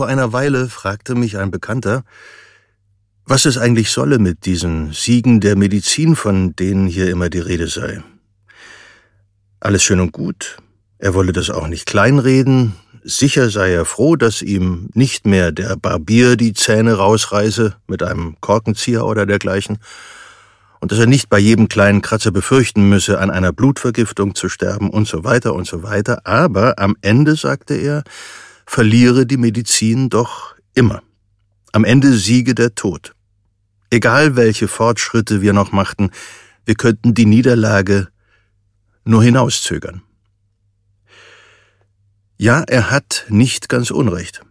Vor einer Weile fragte mich ein Bekannter, was es eigentlich solle mit diesen Siegen der Medizin, von denen hier immer die Rede sei. Alles schön und gut, er wolle das auch nicht kleinreden, sicher sei er froh, dass ihm nicht mehr der Barbier die Zähne rausreiße mit einem Korkenzieher oder dergleichen, und dass er nicht bei jedem kleinen Kratzer befürchten müsse, an einer Blutvergiftung zu sterben und so weiter und so weiter, aber am Ende, sagte er, verliere die Medizin doch immer. Am Ende siege der Tod. Egal welche Fortschritte wir noch machten, wir könnten die Niederlage nur hinauszögern. Ja, er hat nicht ganz Unrecht.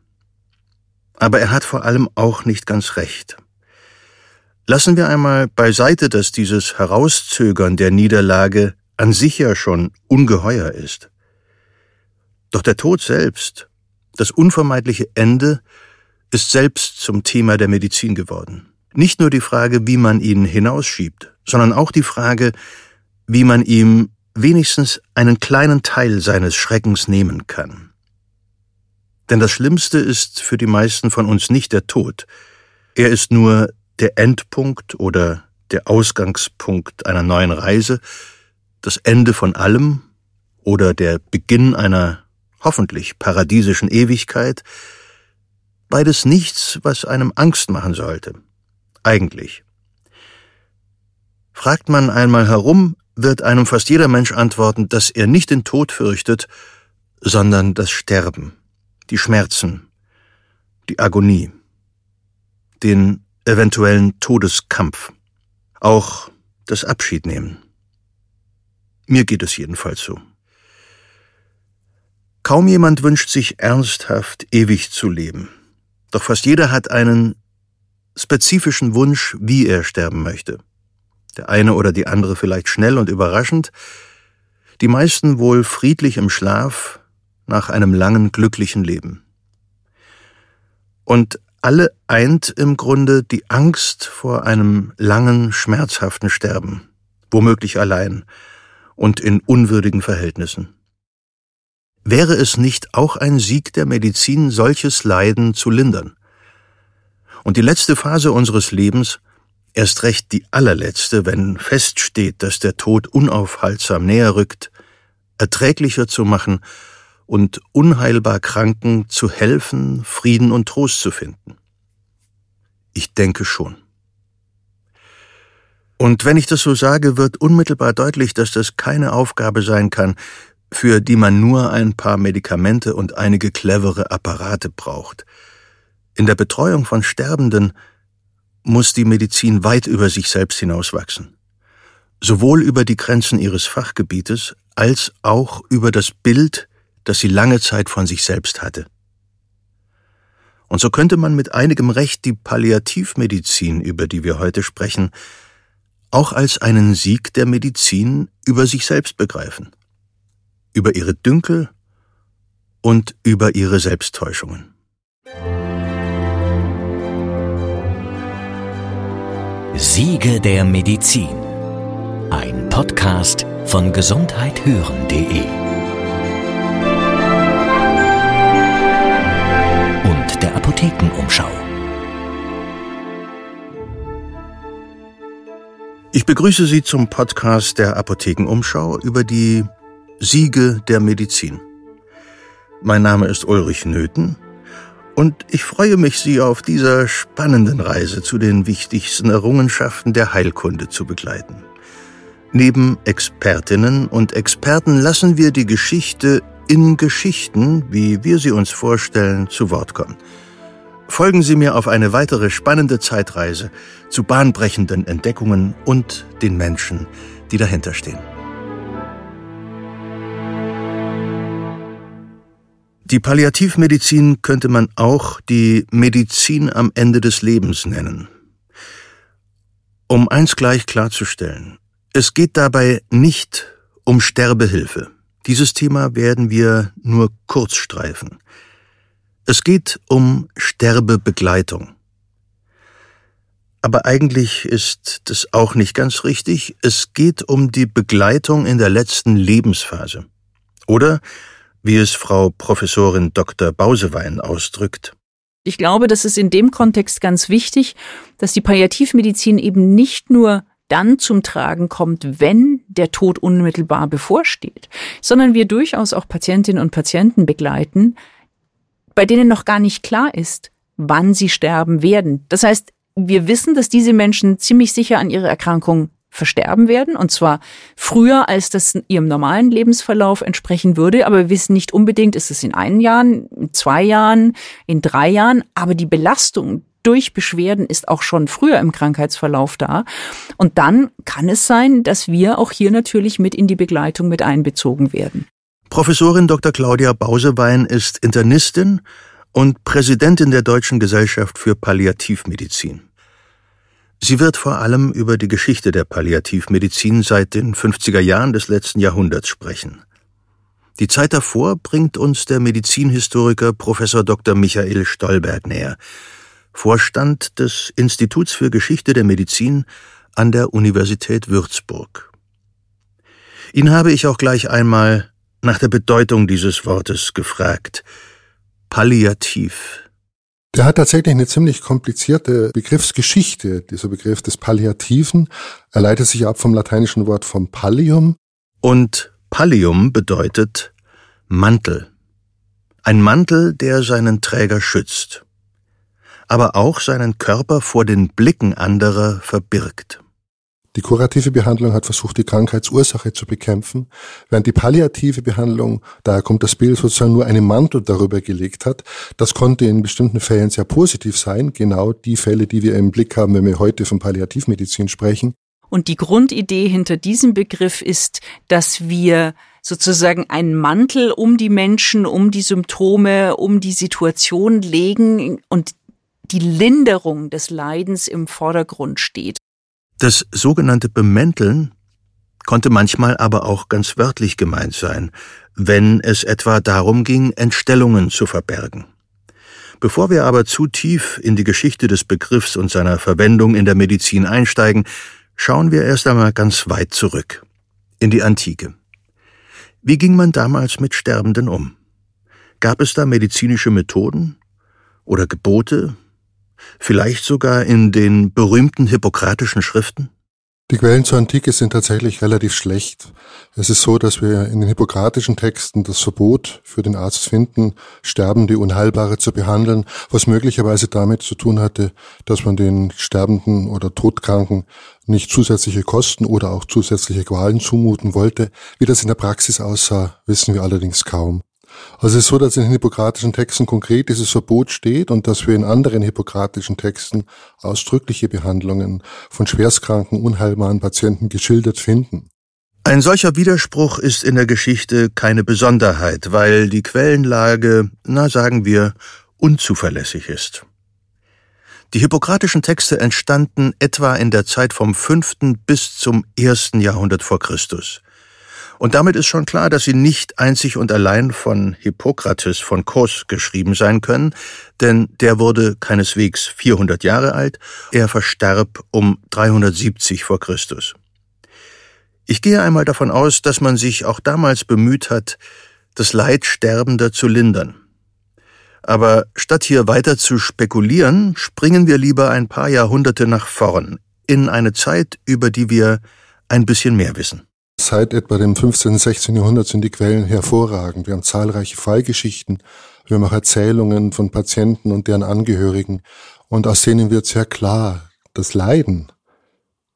Aber er hat vor allem auch nicht ganz recht. Lassen wir einmal beiseite, dass dieses Herauszögern der Niederlage an sich ja schon ungeheuer ist. Doch der Tod selbst, das unvermeidliche Ende, ist selbst zum Thema der Medizin geworden. Nicht nur die Frage, wie man ihn hinausschiebt, sondern auch die Frage, wie man ihm wenigstens einen kleinen Teil seines Schreckens nehmen kann. Denn das Schlimmste ist für die meisten von uns nicht der Tod, er ist nur der Endpunkt oder der Ausgangspunkt einer neuen Reise, das Ende von allem oder der Beginn einer hoffentlich paradiesischen Ewigkeit, beides nichts, was einem Angst machen sollte. Eigentlich. Fragt man einmal herum, wird einem fast jeder Mensch antworten, dass er nicht den Tod fürchtet, sondern das Sterben, die Schmerzen, die Agonie, den eventuellen Todeskampf, auch das Abschiednehmen. Mir geht es jedenfalls so. Kaum jemand wünscht sich ernsthaft ewig zu leben, doch fast jeder hat einen spezifischen Wunsch, wie er sterben möchte der eine oder die andere vielleicht schnell und überraschend, die meisten wohl friedlich im Schlaf nach einem langen, glücklichen Leben. Und alle eint im Grunde die Angst vor einem langen, schmerzhaften Sterben, womöglich allein und in unwürdigen Verhältnissen. Wäre es nicht auch ein Sieg der Medizin, solches Leiden zu lindern? Und die letzte Phase unseres Lebens erst recht die allerletzte, wenn feststeht, dass der Tod unaufhaltsam näher rückt, erträglicher zu machen und unheilbar Kranken zu helfen, Frieden und Trost zu finden? Ich denke schon. Und wenn ich das so sage, wird unmittelbar deutlich, dass das keine Aufgabe sein kann, für die man nur ein paar Medikamente und einige clevere Apparate braucht. In der Betreuung von Sterbenden muss die Medizin weit über sich selbst hinauswachsen. Sowohl über die Grenzen ihres Fachgebietes als auch über das Bild, das sie lange Zeit von sich selbst hatte. Und so könnte man mit einigem Recht die Palliativmedizin, über die wir heute sprechen, auch als einen Sieg der Medizin über sich selbst begreifen, über ihre Dünkel und über ihre Selbsttäuschungen. Siege der Medizin. Ein Podcast von gesundheithören.de und der Apothekenumschau. Ich begrüße Sie zum Podcast der Apothekenumschau über die Siege der Medizin. Mein Name ist Ulrich Nöthen und ich freue mich, Sie auf dieser spannenden Reise zu den wichtigsten Errungenschaften der Heilkunde zu begleiten. Neben Expertinnen und Experten lassen wir die Geschichte in Geschichten, wie wir sie uns vorstellen, zu Wort kommen. Folgen Sie mir auf eine weitere spannende Zeitreise zu bahnbrechenden Entdeckungen und den Menschen, die dahinter Die Palliativmedizin könnte man auch die Medizin am Ende des Lebens nennen. Um eins gleich klarzustellen, es geht dabei nicht um Sterbehilfe. Dieses Thema werden wir nur kurz streifen. Es geht um Sterbebegleitung. Aber eigentlich ist das auch nicht ganz richtig. Es geht um die Begleitung in der letzten Lebensphase. Oder wie es Frau Professorin Dr. Bausewein ausdrückt, ich glaube, das ist in dem Kontext ganz wichtig, dass die Palliativmedizin eben nicht nur dann zum Tragen kommt, wenn der Tod unmittelbar bevorsteht, sondern wir durchaus auch Patientinnen und Patienten begleiten, bei denen noch gar nicht klar ist, wann sie sterben werden. Das heißt, wir wissen, dass diese Menschen ziemlich sicher an ihrer Erkrankung versterben werden, und zwar früher, als das ihrem normalen Lebensverlauf entsprechen würde. Aber wir wissen nicht unbedingt, ist es in einem Jahr, in zwei Jahren, in drei Jahren. Aber die Belastung durch Beschwerden ist auch schon früher im Krankheitsverlauf da. Und dann kann es sein, dass wir auch hier natürlich mit in die Begleitung mit einbezogen werden. Professorin Dr. Claudia Bausewein ist Internistin und Präsidentin der Deutschen Gesellschaft für Palliativmedizin. Sie wird vor allem über die Geschichte der Palliativmedizin seit den 50er Jahren des letzten Jahrhunderts sprechen. Die Zeit davor bringt uns der Medizinhistoriker Professor Dr. Michael Stolberg näher, Vorstand des Instituts für Geschichte der Medizin an der Universität Würzburg. Ihn habe ich auch gleich einmal nach der Bedeutung dieses Wortes gefragt. Palliativ. Der hat tatsächlich eine ziemlich komplizierte Begriffsgeschichte, dieser Begriff des Palliativen. Er leitet sich ab vom lateinischen Wort vom Pallium. Und Pallium bedeutet Mantel. Ein Mantel, der seinen Träger schützt, aber auch seinen Körper vor den Blicken anderer verbirgt. Die kurative Behandlung hat versucht, die Krankheitsursache zu bekämpfen, während die palliative Behandlung, daher kommt das Bild sozusagen nur einen Mantel darüber gelegt hat. Das konnte in bestimmten Fällen sehr positiv sein, genau die Fälle, die wir im Blick haben, wenn wir heute von Palliativmedizin sprechen. Und die Grundidee hinter diesem Begriff ist, dass wir sozusagen einen Mantel um die Menschen, um die Symptome, um die Situation legen und die Linderung des Leidens im Vordergrund steht. Das sogenannte Bemänteln konnte manchmal aber auch ganz wörtlich gemeint sein, wenn es etwa darum ging, Entstellungen zu verbergen. Bevor wir aber zu tief in die Geschichte des Begriffs und seiner Verwendung in der Medizin einsteigen, schauen wir erst einmal ganz weit zurück, in die Antike. Wie ging man damals mit Sterbenden um? Gab es da medizinische Methoden oder Gebote, Vielleicht sogar in den berühmten hippokratischen Schriften? Die Quellen zur Antike sind tatsächlich relativ schlecht. Es ist so, dass wir in den hippokratischen Texten das Verbot für den Arzt finden, Sterbende Unheilbare zu behandeln, was möglicherweise damit zu tun hatte, dass man den Sterbenden oder Todkranken nicht zusätzliche Kosten oder auch zusätzliche Qualen zumuten wollte. Wie das in der Praxis aussah, wissen wir allerdings kaum. Also es ist so, dass in den hippokratischen Texten konkret dieses Verbot steht und dass wir in anderen hippokratischen Texten ausdrückliche Behandlungen von schwerstkranken, unheilbaren Patienten geschildert finden. Ein solcher Widerspruch ist in der Geschichte keine Besonderheit, weil die Quellenlage, na sagen wir, unzuverlässig ist. Die hippokratischen Texte entstanden etwa in der Zeit vom fünften bis zum ersten Jahrhundert vor Christus. Und damit ist schon klar, dass sie nicht einzig und allein von Hippokrates von Kos geschrieben sein können, denn der wurde keineswegs 400 Jahre alt, er verstarb um 370 vor Christus. Ich gehe einmal davon aus, dass man sich auch damals bemüht hat, das Leid Sterbender zu lindern. Aber statt hier weiter zu spekulieren, springen wir lieber ein paar Jahrhunderte nach vorn, in eine Zeit, über die wir ein bisschen mehr wissen. Seit etwa dem 15. und 16. Jahrhundert sind die Quellen hervorragend. Wir haben zahlreiche Fallgeschichten, wir haben auch Erzählungen von Patienten und deren Angehörigen. Und aus denen wird sehr klar, das Leiden,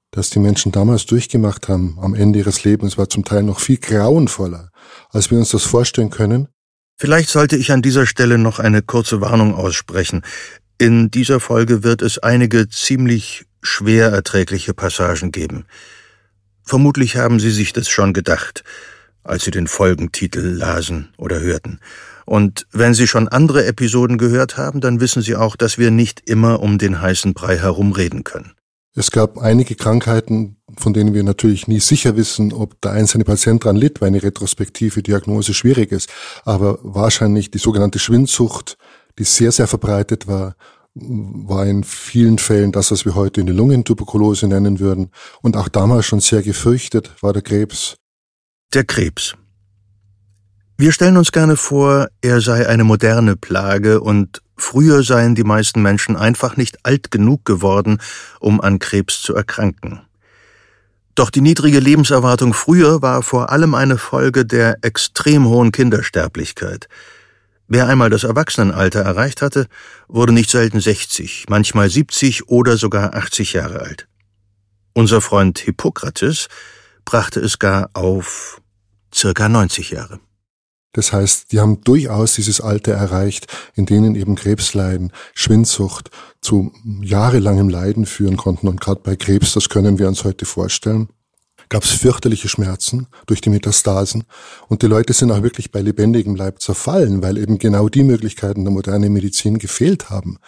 das die Menschen damals durchgemacht haben am Ende ihres Lebens, war zum Teil noch viel grauenvoller, als wir uns das vorstellen können. Vielleicht sollte ich an dieser Stelle noch eine kurze Warnung aussprechen. In dieser Folge wird es einige ziemlich schwer erträgliche Passagen geben. Vermutlich haben Sie sich das schon gedacht, als Sie den Folgentitel lasen oder hörten. Und wenn Sie schon andere Episoden gehört haben, dann wissen Sie auch, dass wir nicht immer um den heißen Brei herumreden können. Es gab einige Krankheiten, von denen wir natürlich nie sicher wissen, ob der einzelne Patient dran litt, weil eine retrospektive Diagnose schwierig ist. Aber wahrscheinlich die sogenannte Schwindsucht, die sehr, sehr verbreitet war war in vielen Fällen das, was wir heute eine Lungentuberkulose nennen würden. Und auch damals schon sehr gefürchtet war der Krebs. Der Krebs. Wir stellen uns gerne vor, er sei eine moderne Plage und früher seien die meisten Menschen einfach nicht alt genug geworden, um an Krebs zu erkranken. Doch die niedrige Lebenserwartung früher war vor allem eine Folge der extrem hohen Kindersterblichkeit. Wer einmal das Erwachsenenalter erreicht hatte, wurde nicht selten 60, manchmal 70 oder sogar 80 Jahre alt. Unser Freund Hippokrates brachte es gar auf circa 90 Jahre. Das heißt, die haben durchaus dieses Alter erreicht, in denen eben Krebsleiden, Schwindsucht zu jahrelangem Leiden führen konnten. Und gerade bei Krebs, das können wir uns heute vorstellen, gab es fürchterliche Schmerzen durch die Metastasen. Und die Leute sind auch wirklich bei lebendigem Leib zerfallen, weil eben genau die Möglichkeiten der modernen Medizin gefehlt haben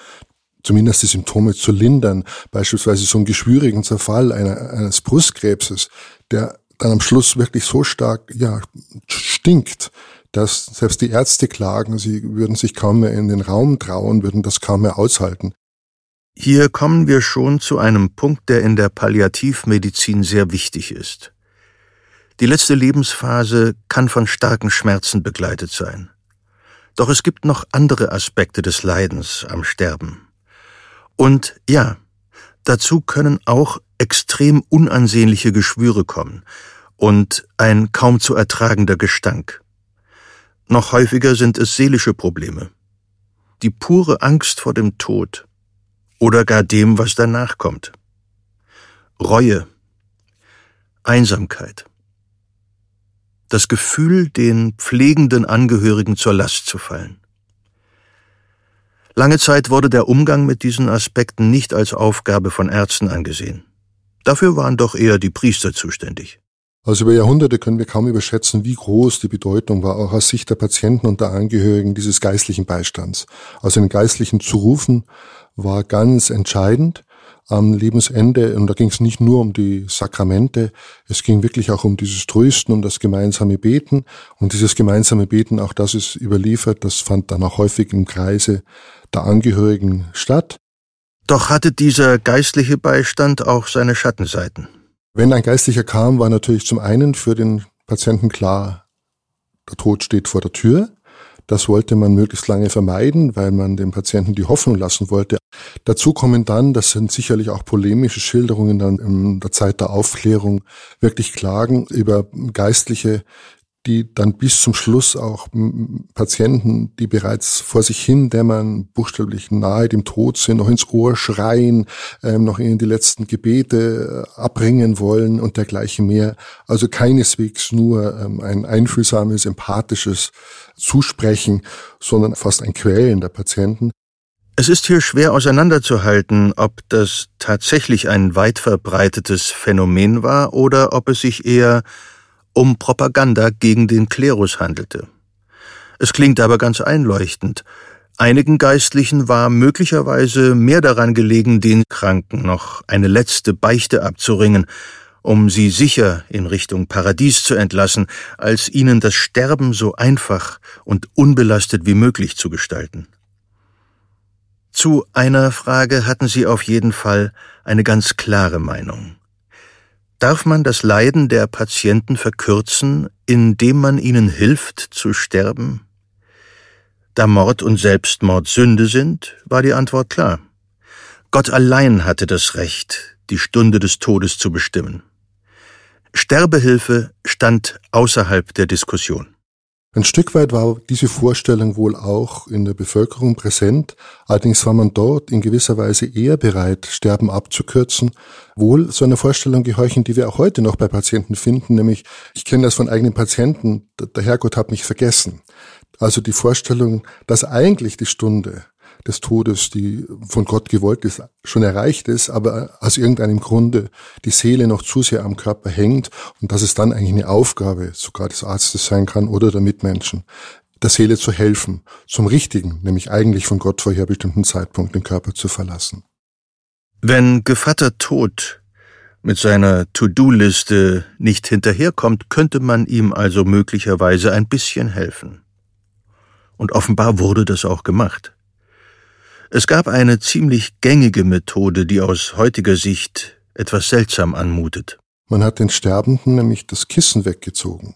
zumindest die Symptome zu lindern, beispielsweise so einen geschwürigen Zerfall einer, eines Brustkrebses, der dann am Schluss wirklich so stark ja, stinkt, dass selbst die Ärzte klagen, sie würden sich kaum mehr in den Raum trauen, würden das kaum mehr aushalten. Hier kommen wir schon zu einem Punkt, der in der Palliativmedizin sehr wichtig ist. Die letzte Lebensphase kann von starken Schmerzen begleitet sein. Doch es gibt noch andere Aspekte des Leidens am Sterben. Und ja, dazu können auch extrem unansehnliche Geschwüre kommen und ein kaum zu ertragender Gestank. Noch häufiger sind es seelische Probleme. Die pure Angst vor dem Tod oder gar dem, was danach kommt. Reue, Einsamkeit. Das Gefühl, den pflegenden Angehörigen zur Last zu fallen. Lange Zeit wurde der Umgang mit diesen Aspekten nicht als Aufgabe von Ärzten angesehen. Dafür waren doch eher die Priester zuständig. Also über Jahrhunderte können wir kaum überschätzen, wie groß die Bedeutung war, auch aus Sicht der Patienten und der Angehörigen dieses geistlichen Beistands. Also den Geistlichen zu rufen, war ganz entscheidend am Lebensende. Und da ging es nicht nur um die Sakramente, es ging wirklich auch um dieses Trösten, um das gemeinsame Beten. Und dieses gemeinsame Beten, auch das ist überliefert, das fand dann auch häufig im Kreise der Angehörigen statt. Doch hatte dieser geistliche Beistand auch seine Schattenseiten. Wenn ein Geistlicher kam, war natürlich zum einen für den Patienten klar, der Tod steht vor der Tür. Das wollte man möglichst lange vermeiden, weil man dem Patienten die Hoffnung lassen wollte. Dazu kommen dann, das sind sicherlich auch polemische Schilderungen dann in der Zeit der Aufklärung, wirklich Klagen über Geistliche, die dann bis zum Schluss auch Patienten, die bereits vor sich hin dämmern, buchstäblich nahe dem Tod sind, noch ins Ohr schreien, ähm, noch ihnen die letzten Gebete äh, abbringen wollen und dergleichen mehr. Also keineswegs nur ähm, ein einfühlsames, empathisches Zusprechen, sondern fast ein Quälen der Patienten. Es ist hier schwer auseinanderzuhalten, ob das tatsächlich ein weit verbreitetes Phänomen war oder ob es sich eher um Propaganda gegen den Klerus handelte. Es klingt aber ganz einleuchtend. Einigen Geistlichen war möglicherweise mehr daran gelegen, den Kranken noch eine letzte Beichte abzuringen, um sie sicher in Richtung Paradies zu entlassen, als ihnen das Sterben so einfach und unbelastet wie möglich zu gestalten. Zu einer Frage hatten sie auf jeden Fall eine ganz klare Meinung. Darf man das Leiden der Patienten verkürzen, indem man ihnen hilft zu sterben? Da Mord und Selbstmord Sünde sind, war die Antwort klar. Gott allein hatte das Recht, die Stunde des Todes zu bestimmen. Sterbehilfe stand außerhalb der Diskussion. Ein Stück weit war diese Vorstellung wohl auch in der Bevölkerung präsent, allerdings war man dort in gewisser Weise eher bereit, Sterben abzukürzen, wohl so einer Vorstellung gehorchen, die wir auch heute noch bei Patienten finden, nämlich ich kenne das von eigenen Patienten, der Herrgott hat mich vergessen. Also die Vorstellung, dass eigentlich die Stunde des Todes, die von Gott gewollt ist, schon erreicht ist, aber aus irgendeinem Grunde die Seele noch zu sehr am Körper hängt und dass es dann eigentlich eine Aufgabe sogar des Arztes sein kann oder der Mitmenschen, der Seele zu helfen, zum Richtigen, nämlich eigentlich von Gott vorher bestimmten Zeitpunkt den Körper zu verlassen. Wenn Gevatter Tod mit seiner To-Do-Liste nicht hinterherkommt, könnte man ihm also möglicherweise ein bisschen helfen. Und offenbar wurde das auch gemacht. Es gab eine ziemlich gängige Methode, die aus heutiger Sicht etwas seltsam anmutet. Man hat den Sterbenden nämlich das Kissen weggezogen.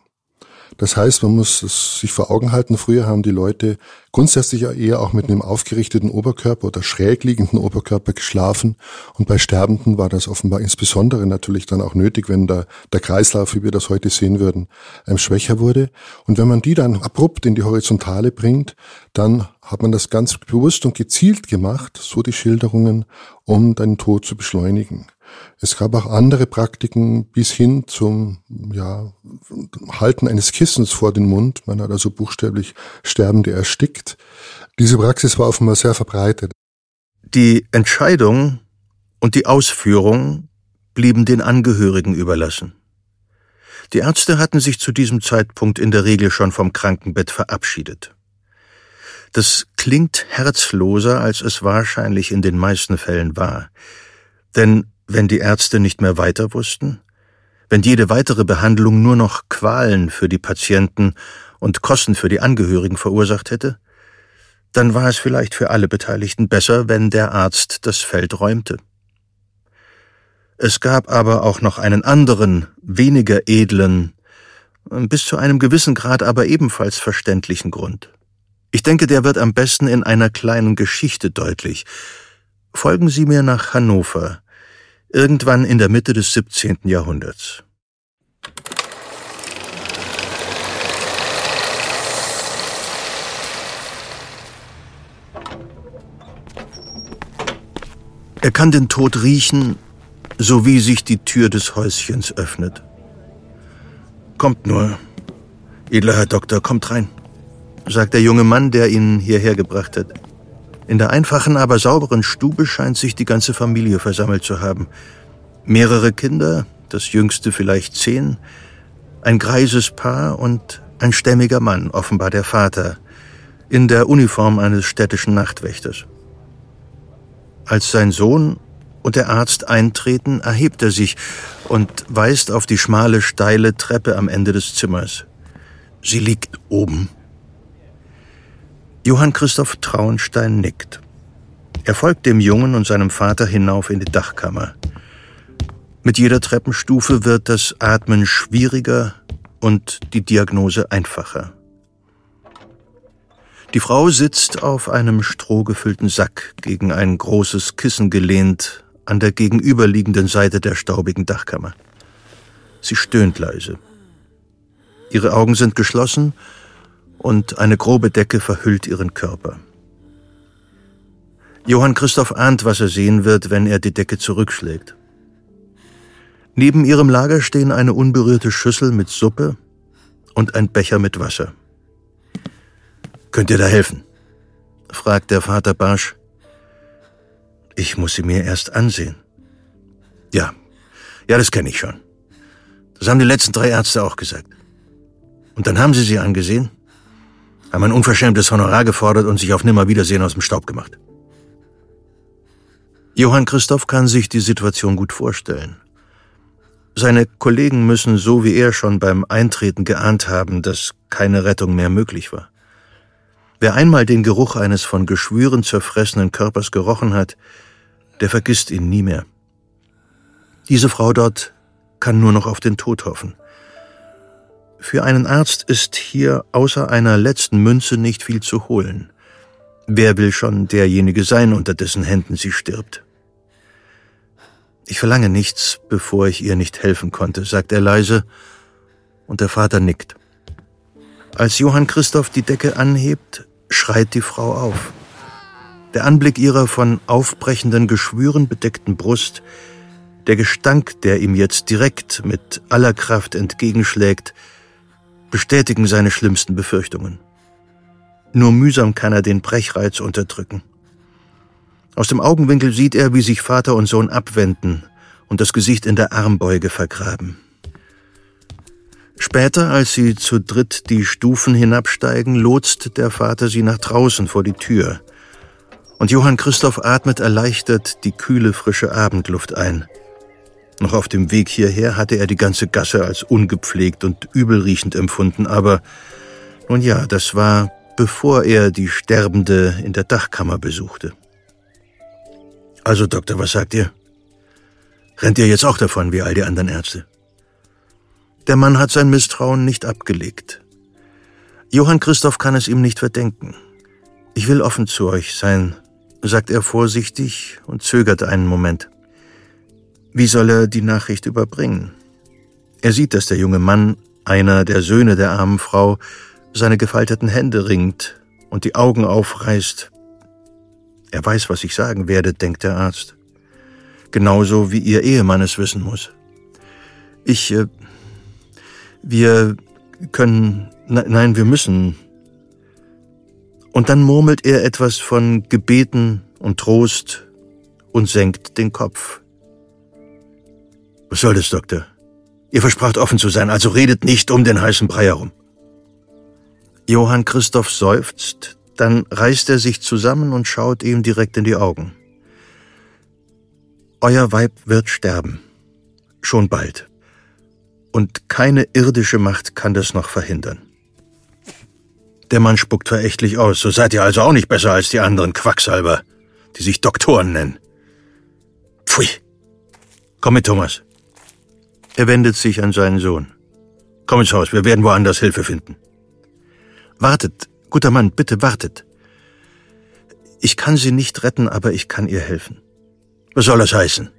Das heißt, man muss es sich vor Augen halten, früher haben die Leute grundsätzlich eher auch mit einem aufgerichteten Oberkörper oder schräg liegenden Oberkörper geschlafen. Und bei Sterbenden war das offenbar insbesondere natürlich dann auch nötig, wenn der, der Kreislauf, wie wir das heute sehen würden, ähm, schwächer wurde. Und wenn man die dann abrupt in die Horizontale bringt, dann hat man das ganz bewusst und gezielt gemacht, so die Schilderungen, um den Tod zu beschleunigen. Es gab auch andere Praktiken bis hin zum ja, Halten eines Kissens vor den Mund. Man hat also buchstäblich Sterbende erstickt. Diese Praxis war offenbar sehr verbreitet. Die Entscheidung und die Ausführung blieben den Angehörigen überlassen. Die Ärzte hatten sich zu diesem Zeitpunkt in der Regel schon vom Krankenbett verabschiedet. Das klingt herzloser, als es wahrscheinlich in den meisten Fällen war. Denn wenn die Ärzte nicht mehr weiter wussten? Wenn jede weitere Behandlung nur noch Qualen für die Patienten und Kosten für die Angehörigen verursacht hätte? Dann war es vielleicht für alle Beteiligten besser, wenn der Arzt das Feld räumte. Es gab aber auch noch einen anderen, weniger edlen, bis zu einem gewissen Grad aber ebenfalls verständlichen Grund. Ich denke, der wird am besten in einer kleinen Geschichte deutlich. Folgen Sie mir nach Hannover, irgendwann in der Mitte des 17. Jahrhunderts. Er kann den Tod riechen, so wie sich die Tür des Häuschens öffnet. Kommt nur, edler Herr Doktor, kommt rein, sagt der junge Mann, der ihn hierher gebracht hat. In der einfachen, aber sauberen Stube scheint sich die ganze Familie versammelt zu haben. Mehrere Kinder, das jüngste vielleicht zehn, ein greises Paar und ein stämmiger Mann, offenbar der Vater, in der Uniform eines städtischen Nachtwächters. Als sein Sohn und der Arzt eintreten, erhebt er sich und weist auf die schmale, steile Treppe am Ende des Zimmers. Sie liegt oben. Johann Christoph Traunstein nickt. Er folgt dem Jungen und seinem Vater hinauf in die Dachkammer. Mit jeder Treppenstufe wird das Atmen schwieriger und die Diagnose einfacher. Die Frau sitzt auf einem strohgefüllten Sack gegen ein großes Kissen gelehnt an der gegenüberliegenden Seite der staubigen Dachkammer. Sie stöhnt leise. Ihre Augen sind geschlossen und eine grobe Decke verhüllt ihren Körper. Johann Christoph ahnt, was er sehen wird, wenn er die Decke zurückschlägt. Neben ihrem Lager stehen eine unberührte Schüssel mit Suppe und ein Becher mit Wasser. Könnt ihr da helfen? fragt der Vater barsch. Ich muss sie mir erst ansehen. Ja, ja, das kenne ich schon. Das haben die letzten drei Ärzte auch gesagt. Und dann haben sie sie angesehen haben ein unverschämtes Honorar gefordert und sich auf Nimmerwiedersehen aus dem Staub gemacht. Johann Christoph kann sich die Situation gut vorstellen. Seine Kollegen müssen so wie er schon beim Eintreten geahnt haben, dass keine Rettung mehr möglich war. Wer einmal den Geruch eines von Geschwüren zerfressenen Körpers gerochen hat, der vergisst ihn nie mehr. Diese Frau dort kann nur noch auf den Tod hoffen. Für einen Arzt ist hier außer einer letzten Münze nicht viel zu holen. Wer will schon derjenige sein, unter dessen Händen sie stirbt? Ich verlange nichts, bevor ich ihr nicht helfen konnte, sagt er leise, und der Vater nickt. Als Johann Christoph die Decke anhebt, schreit die Frau auf. Der Anblick ihrer von aufbrechenden Geschwüren bedeckten Brust, der Gestank, der ihm jetzt direkt mit aller Kraft entgegenschlägt, bestätigen seine schlimmsten Befürchtungen. Nur mühsam kann er den Brechreiz unterdrücken. Aus dem Augenwinkel sieht er, wie sich Vater und Sohn abwenden und das Gesicht in der Armbeuge vergraben. Später, als sie zu dritt die Stufen hinabsteigen, lotst der Vater sie nach draußen vor die Tür. Und Johann Christoph atmet erleichtert die kühle, frische Abendluft ein. Noch auf dem Weg hierher hatte er die ganze Gasse als ungepflegt und übelriechend empfunden, aber nun ja, das war bevor er die Sterbende in der Dachkammer besuchte. Also, Doktor, was sagt ihr? Rennt ihr jetzt auch davon wie all die anderen Ärzte? Der Mann hat sein Misstrauen nicht abgelegt. Johann Christoph kann es ihm nicht verdenken. Ich will offen zu euch sein, sagt er vorsichtig und zögert einen Moment. Wie soll er die Nachricht überbringen? Er sieht, dass der junge Mann, einer der Söhne der armen Frau, seine gefalteten Hände ringt und die Augen aufreißt. Er weiß, was ich sagen werde, denkt der Arzt. Genauso wie ihr Ehemann es wissen muss. Ich, äh, wir können, ne, nein, wir müssen. Und dann murmelt er etwas von Gebeten und Trost und senkt den Kopf. Was soll das, Doktor? Ihr verspracht offen zu sein, also redet nicht um den heißen Brei herum. Johann Christoph seufzt, dann reißt er sich zusammen und schaut ihm direkt in die Augen. Euer Weib wird sterben. Schon bald. Und keine irdische Macht kann das noch verhindern. Der Mann spuckt verächtlich aus. So seid ihr also auch nicht besser als die anderen Quacksalber, die sich Doktoren nennen. Pfui. Komm mit, Thomas. Er wendet sich an seinen Sohn. Komm ins Haus, wir werden woanders Hilfe finden. Wartet, guter Mann, bitte wartet. Ich kann sie nicht retten, aber ich kann ihr helfen. Was soll das heißen?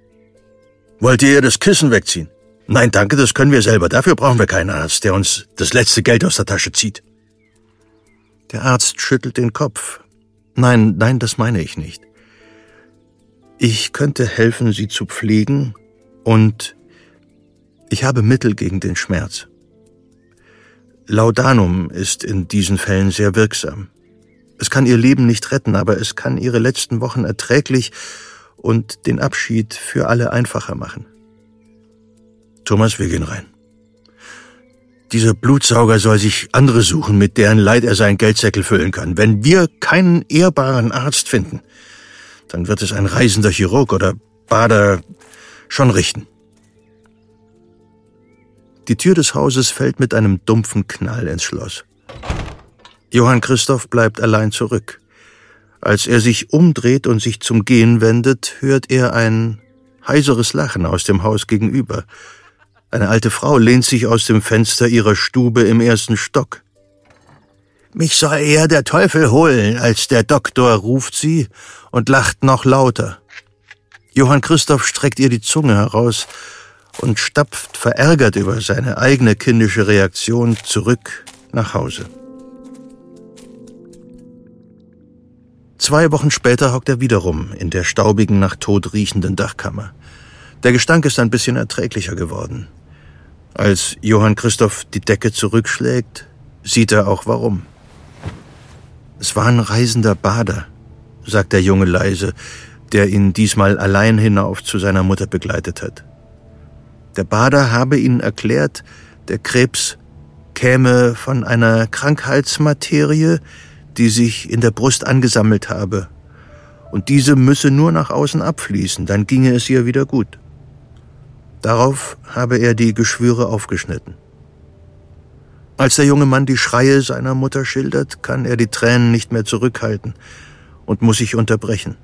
Wollt ihr ihr das Kissen wegziehen? Nein, danke, das können wir selber. Dafür brauchen wir keinen Arzt, der uns das letzte Geld aus der Tasche zieht. Der Arzt schüttelt den Kopf. Nein, nein, das meine ich nicht. Ich könnte helfen, sie zu pflegen und ich habe Mittel gegen den Schmerz. Laudanum ist in diesen Fällen sehr wirksam. Es kann ihr Leben nicht retten, aber es kann ihre letzten Wochen erträglich und den Abschied für alle einfacher machen. Thomas, wir gehen rein. Dieser Blutsauger soll sich andere suchen, mit deren Leid er seinen Geldsäckel füllen kann. Wenn wir keinen ehrbaren Arzt finden, dann wird es ein reisender Chirurg oder Bader schon richten. Die Tür des Hauses fällt mit einem dumpfen Knall ins Schloss. Johann Christoph bleibt allein zurück. Als er sich umdreht und sich zum Gehen wendet, hört er ein heiseres Lachen aus dem Haus gegenüber. Eine alte Frau lehnt sich aus dem Fenster ihrer Stube im ersten Stock. Mich soll eher der Teufel holen, als der Doktor, ruft sie und lacht noch lauter. Johann Christoph streckt ihr die Zunge heraus, und stapft verärgert über seine eigene kindische Reaktion zurück nach Hause. Zwei Wochen später hockt er wiederum in der staubigen, nach Tod riechenden Dachkammer. Der Gestank ist ein bisschen erträglicher geworden. Als Johann Christoph die Decke zurückschlägt, sieht er auch warum. Es war ein reisender Bader, sagt der Junge leise, der ihn diesmal allein hinauf zu seiner Mutter begleitet hat. Der Bader habe ihnen erklärt, der Krebs käme von einer Krankheitsmaterie, die sich in der Brust angesammelt habe, und diese müsse nur nach außen abfließen, dann ginge es ihr wieder gut. Darauf habe er die Geschwüre aufgeschnitten. Als der junge Mann die Schreie seiner Mutter schildert, kann er die Tränen nicht mehr zurückhalten und muss sich unterbrechen.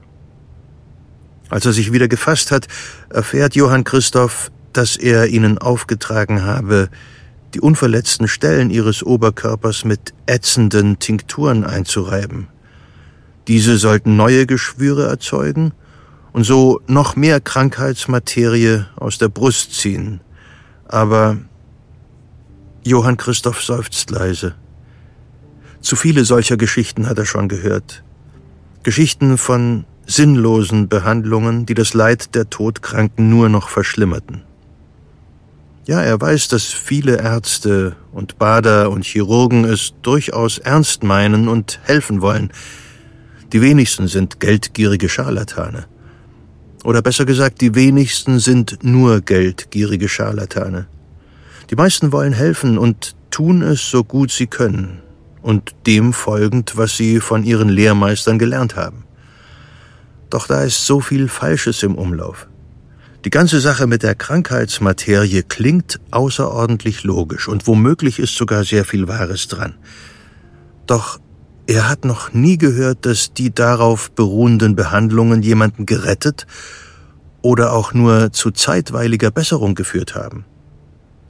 Als er sich wieder gefasst hat, erfährt Johann Christoph, dass er ihnen aufgetragen habe, die unverletzten Stellen ihres Oberkörpers mit ätzenden Tinkturen einzureiben. Diese sollten neue Geschwüre erzeugen und so noch mehr Krankheitsmaterie aus der Brust ziehen. Aber Johann Christoph seufzt leise. Zu viele solcher Geschichten hat er schon gehört. Geschichten von sinnlosen Behandlungen, die das Leid der Todkranken nur noch verschlimmerten. Ja, er weiß, dass viele Ärzte und Bader und Chirurgen es durchaus ernst meinen und helfen wollen. Die wenigsten sind geldgierige Scharlatane. Oder besser gesagt, die wenigsten sind nur geldgierige Scharlatane. Die meisten wollen helfen und tun es so gut sie können und dem folgend, was sie von ihren Lehrmeistern gelernt haben. Doch da ist so viel Falsches im Umlauf. Die ganze Sache mit der Krankheitsmaterie klingt außerordentlich logisch und womöglich ist sogar sehr viel Wahres dran. Doch er hat noch nie gehört, dass die darauf beruhenden Behandlungen jemanden gerettet oder auch nur zu zeitweiliger Besserung geführt haben.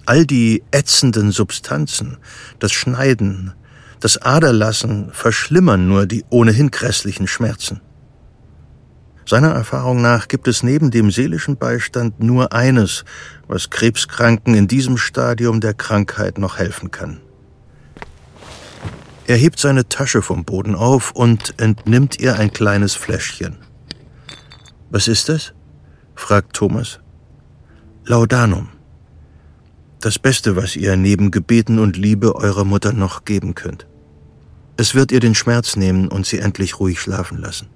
All die ätzenden Substanzen, das Schneiden, Das Aderlassen verschlimmern nur die ohnehin grässlichen Schmerzen. Seiner Erfahrung nach gibt es neben dem seelischen Beistand nur eines, was Krebskranken in diesem Stadium der Krankheit noch helfen kann. Er hebt seine Tasche vom Boden auf und entnimmt ihr ein kleines Fläschchen. Was ist das? fragt Thomas. Laudanum. Das Beste, was ihr neben Gebeten und Liebe eurer Mutter noch geben könnt. Es wird ihr den Schmerz nehmen und sie endlich ruhig schlafen lassen.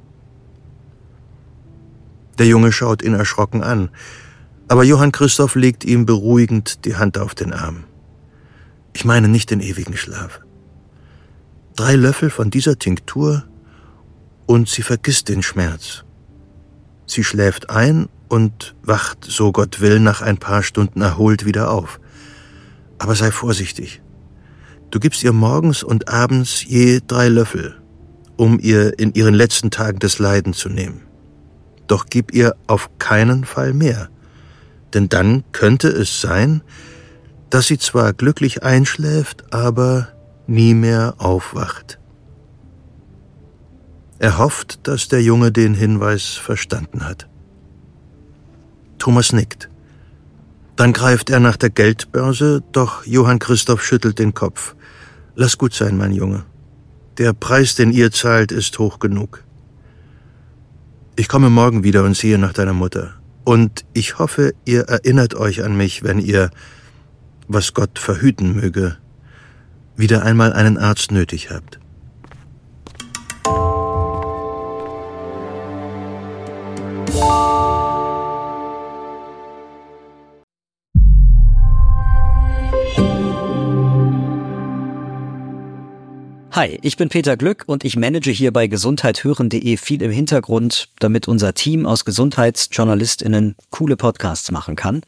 Der Junge schaut ihn erschrocken an, aber Johann Christoph legt ihm beruhigend die Hand auf den Arm. Ich meine nicht den ewigen Schlaf. Drei Löffel von dieser Tinktur und sie vergisst den Schmerz. Sie schläft ein und wacht, so Gott will, nach ein paar Stunden erholt wieder auf. Aber sei vorsichtig. Du gibst ihr morgens und abends je drei Löffel, um ihr in ihren letzten Tagen des Leiden zu nehmen. Doch gib ihr auf keinen Fall mehr, denn dann könnte es sein, dass sie zwar glücklich einschläft, aber nie mehr aufwacht. Er hofft, dass der Junge den Hinweis verstanden hat. Thomas nickt. Dann greift er nach der Geldbörse, doch Johann Christoph schüttelt den Kopf. Lass gut sein, mein Junge. Der Preis, den ihr zahlt, ist hoch genug. Ich komme morgen wieder und sehe nach deiner Mutter. Und ich hoffe, ihr erinnert euch an mich, wenn ihr, was Gott verhüten möge, wieder einmal einen Arzt nötig habt. Hi, ich bin Peter Glück und ich manage hier bei gesundheithören.de viel im Hintergrund, damit unser Team aus Gesundheitsjournalistinnen coole Podcasts machen kann.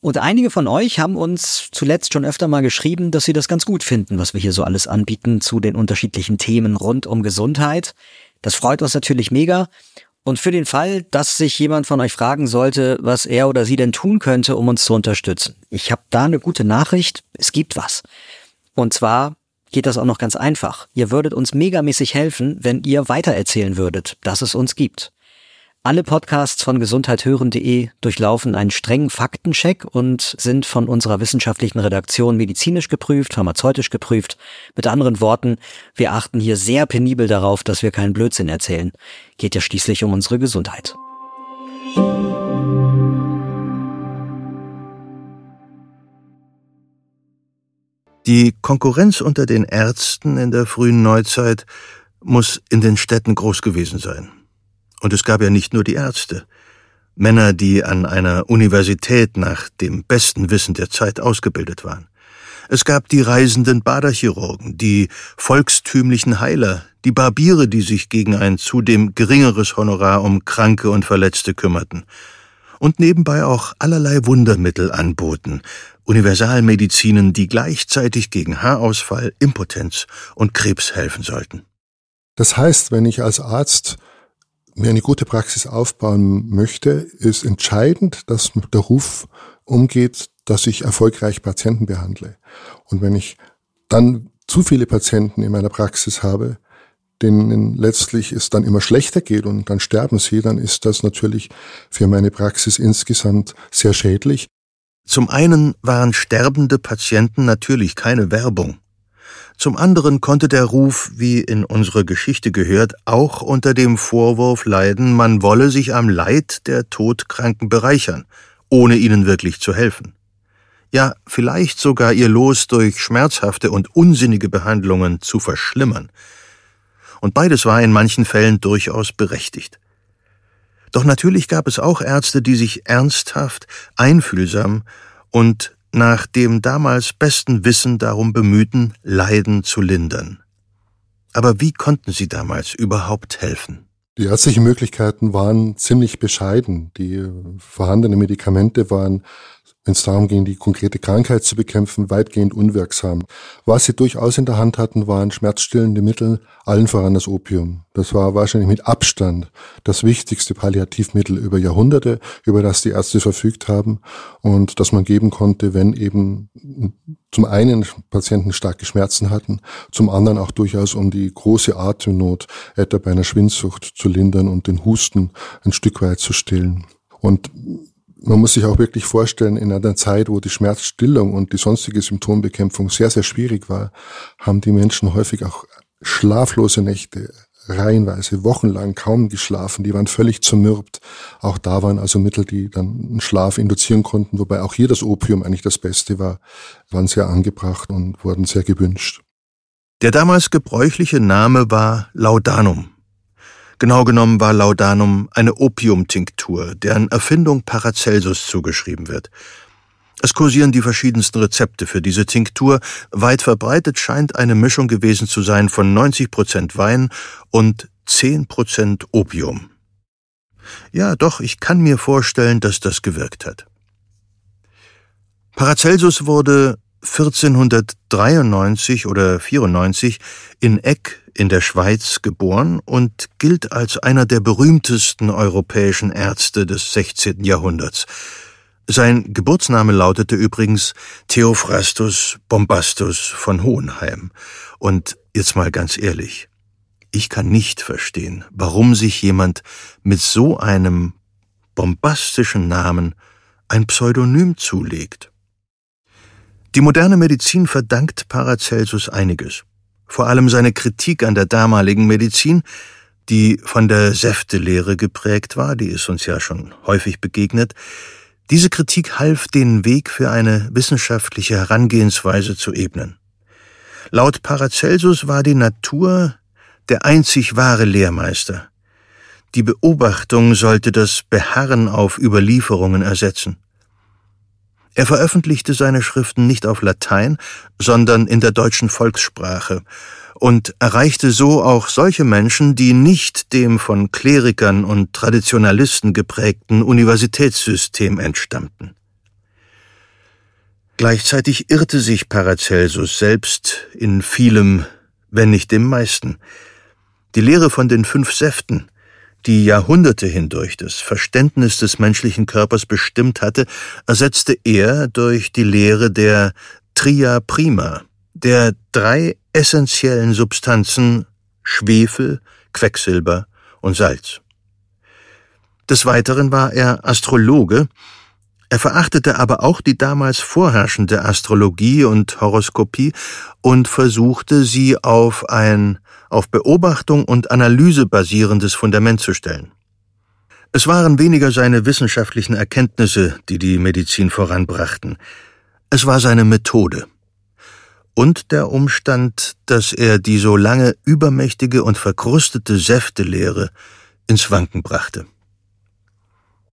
Und einige von euch haben uns zuletzt schon öfter mal geschrieben, dass sie das ganz gut finden, was wir hier so alles anbieten zu den unterschiedlichen Themen rund um Gesundheit. Das freut uns natürlich mega. Und für den Fall, dass sich jemand von euch fragen sollte, was er oder sie denn tun könnte, um uns zu unterstützen. Ich habe da eine gute Nachricht. Es gibt was. Und zwar geht das auch noch ganz einfach. Ihr würdet uns megamäßig helfen, wenn ihr weitererzählen würdet, dass es uns gibt. Alle Podcasts von gesundheithören.de durchlaufen einen strengen Faktencheck und sind von unserer wissenschaftlichen Redaktion medizinisch geprüft, pharmazeutisch geprüft. Mit anderen Worten, wir achten hier sehr penibel darauf, dass wir keinen Blödsinn erzählen. Geht ja schließlich um unsere Gesundheit. Die Konkurrenz unter den Ärzten in der frühen Neuzeit muss in den Städten groß gewesen sein. Und es gab ja nicht nur die Ärzte. Männer, die an einer Universität nach dem besten Wissen der Zeit ausgebildet waren. Es gab die reisenden Baderchirurgen, die volkstümlichen Heiler, die Barbiere, die sich gegen ein zudem geringeres Honorar um Kranke und Verletzte kümmerten. Und nebenbei auch allerlei Wundermittel anboten, Universalmedizinen, die gleichzeitig gegen Haarausfall, Impotenz und Krebs helfen sollten. Das heißt, wenn ich als Arzt mir eine gute Praxis aufbauen möchte, ist entscheidend, dass der Ruf umgeht, dass ich erfolgreich Patienten behandle. Und wenn ich dann zu viele Patienten in meiner Praxis habe, denen letztlich es dann immer schlechter geht und dann sterben sie, dann ist das natürlich für meine Praxis insgesamt sehr schädlich. Zum einen waren sterbende Patienten natürlich keine Werbung. Zum anderen konnte der Ruf, wie in unsere Geschichte gehört, auch unter dem Vorwurf leiden, man wolle sich am Leid der Todkranken bereichern, ohne ihnen wirklich zu helfen. Ja, vielleicht sogar ihr Los durch schmerzhafte und unsinnige Behandlungen zu verschlimmern. Und beides war in manchen Fällen durchaus berechtigt. Doch natürlich gab es auch Ärzte, die sich ernsthaft, einfühlsam und nach dem damals besten Wissen darum bemühten, Leiden zu lindern. Aber wie konnten sie damals überhaupt helfen? Die ärztlichen Möglichkeiten waren ziemlich bescheiden. Die vorhandenen Medikamente waren wenn es darum ging, die konkrete Krankheit zu bekämpfen, weitgehend unwirksam. Was sie durchaus in der Hand hatten, waren schmerzstillende Mittel, allen voran das Opium. Das war wahrscheinlich mit Abstand das wichtigste Palliativmittel über Jahrhunderte, über das die Ärzte verfügt haben und das man geben konnte, wenn eben zum einen Patienten starke Schmerzen hatten, zum anderen auch durchaus um die große Atemnot etwa bei einer Schwindsucht zu lindern und den Husten ein Stück weit zu stillen. Und man muss sich auch wirklich vorstellen, in einer Zeit, wo die Schmerzstillung und die sonstige Symptombekämpfung sehr, sehr schwierig war, haben die Menschen häufig auch schlaflose Nächte, reihenweise, wochenlang kaum geschlafen, die waren völlig zermürbt. Auch da waren also Mittel, die dann einen Schlaf induzieren konnten, wobei auch hier das Opium eigentlich das Beste war, waren sehr angebracht und wurden sehr gewünscht. Der damals gebräuchliche Name war Laudanum. Genau genommen war Laudanum eine Opiumtinktur, deren Erfindung Paracelsus zugeschrieben wird. Es kursieren die verschiedensten Rezepte für diese Tinktur. Weit verbreitet scheint eine Mischung gewesen zu sein von 90 Prozent Wein und 10 Prozent Opium. Ja, doch, ich kann mir vorstellen, dass das gewirkt hat. Paracelsus wurde 1493 oder 94 in Eck in der Schweiz geboren und gilt als einer der berühmtesten europäischen Ärzte des 16. Jahrhunderts. Sein Geburtsname lautete übrigens Theophrastus Bombastus von Hohenheim. Und jetzt mal ganz ehrlich, ich kann nicht verstehen, warum sich jemand mit so einem bombastischen Namen ein Pseudonym zulegt. Die moderne Medizin verdankt Paracelsus einiges vor allem seine Kritik an der damaligen Medizin, die von der Säftelehre geprägt war, die ist uns ja schon häufig begegnet, diese Kritik half, den Weg für eine wissenschaftliche Herangehensweise zu ebnen. Laut Paracelsus war die Natur der einzig wahre Lehrmeister. Die Beobachtung sollte das Beharren auf Überlieferungen ersetzen. Er veröffentlichte seine Schriften nicht auf Latein, sondern in der deutschen Volkssprache und erreichte so auch solche Menschen, die nicht dem von Klerikern und Traditionalisten geprägten Universitätssystem entstammten. Gleichzeitig irrte sich Paracelsus selbst in vielem, wenn nicht dem meisten. Die Lehre von den fünf Säften, die Jahrhunderte hindurch das Verständnis des menschlichen Körpers bestimmt hatte, ersetzte er durch die Lehre der Tria Prima, der drei essentiellen Substanzen Schwefel, Quecksilber und Salz. Des Weiteren war er Astrologe, er verachtete aber auch die damals vorherrschende Astrologie und Horoskopie und versuchte sie auf ein auf Beobachtung und Analyse basierendes Fundament zu stellen. Es waren weniger seine wissenschaftlichen Erkenntnisse, die die Medizin voranbrachten, es war seine Methode. Und der Umstand, dass er die so lange übermächtige und verkrustete Säftelehre ins Wanken brachte.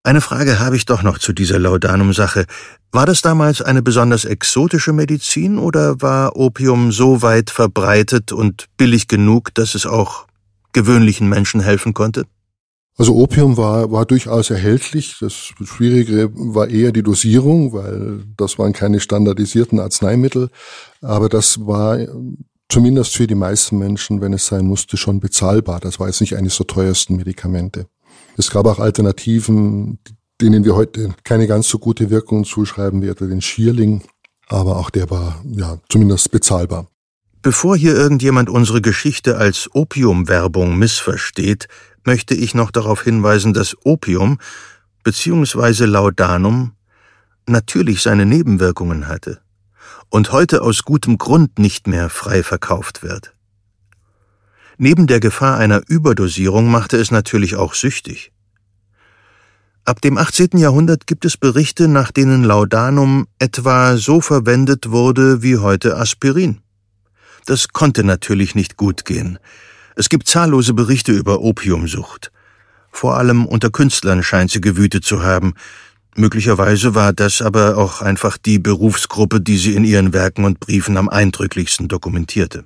Eine Frage habe ich doch noch zu dieser Laudanum-Sache. War das damals eine besonders exotische Medizin oder war Opium so weit verbreitet und billig genug, dass es auch gewöhnlichen Menschen helfen konnte? Also Opium war, war durchaus erhältlich. Das Schwierige war eher die Dosierung, weil das waren keine standardisierten Arzneimittel. Aber das war zumindest für die meisten Menschen, wenn es sein musste, schon bezahlbar. Das war jetzt nicht eines der teuersten Medikamente. Es gab auch Alternativen, denen wir heute keine ganz so gute Wirkung zuschreiben, wie etwa den Schierling. Aber auch der war, ja, zumindest bezahlbar. Bevor hier irgendjemand unsere Geschichte als Opiumwerbung missversteht, möchte ich noch darauf hinweisen, dass Opium bzw. Laudanum natürlich seine Nebenwirkungen hatte und heute aus gutem Grund nicht mehr frei verkauft wird. Neben der Gefahr einer Überdosierung machte es natürlich auch süchtig. Ab dem 18. Jahrhundert gibt es Berichte, nach denen Laudanum etwa so verwendet wurde wie heute Aspirin. Das konnte natürlich nicht gut gehen. Es gibt zahllose Berichte über Opiumsucht. Vor allem unter Künstlern scheint sie gewütet zu haben. Möglicherweise war das aber auch einfach die Berufsgruppe, die sie in ihren Werken und Briefen am eindrücklichsten dokumentierte.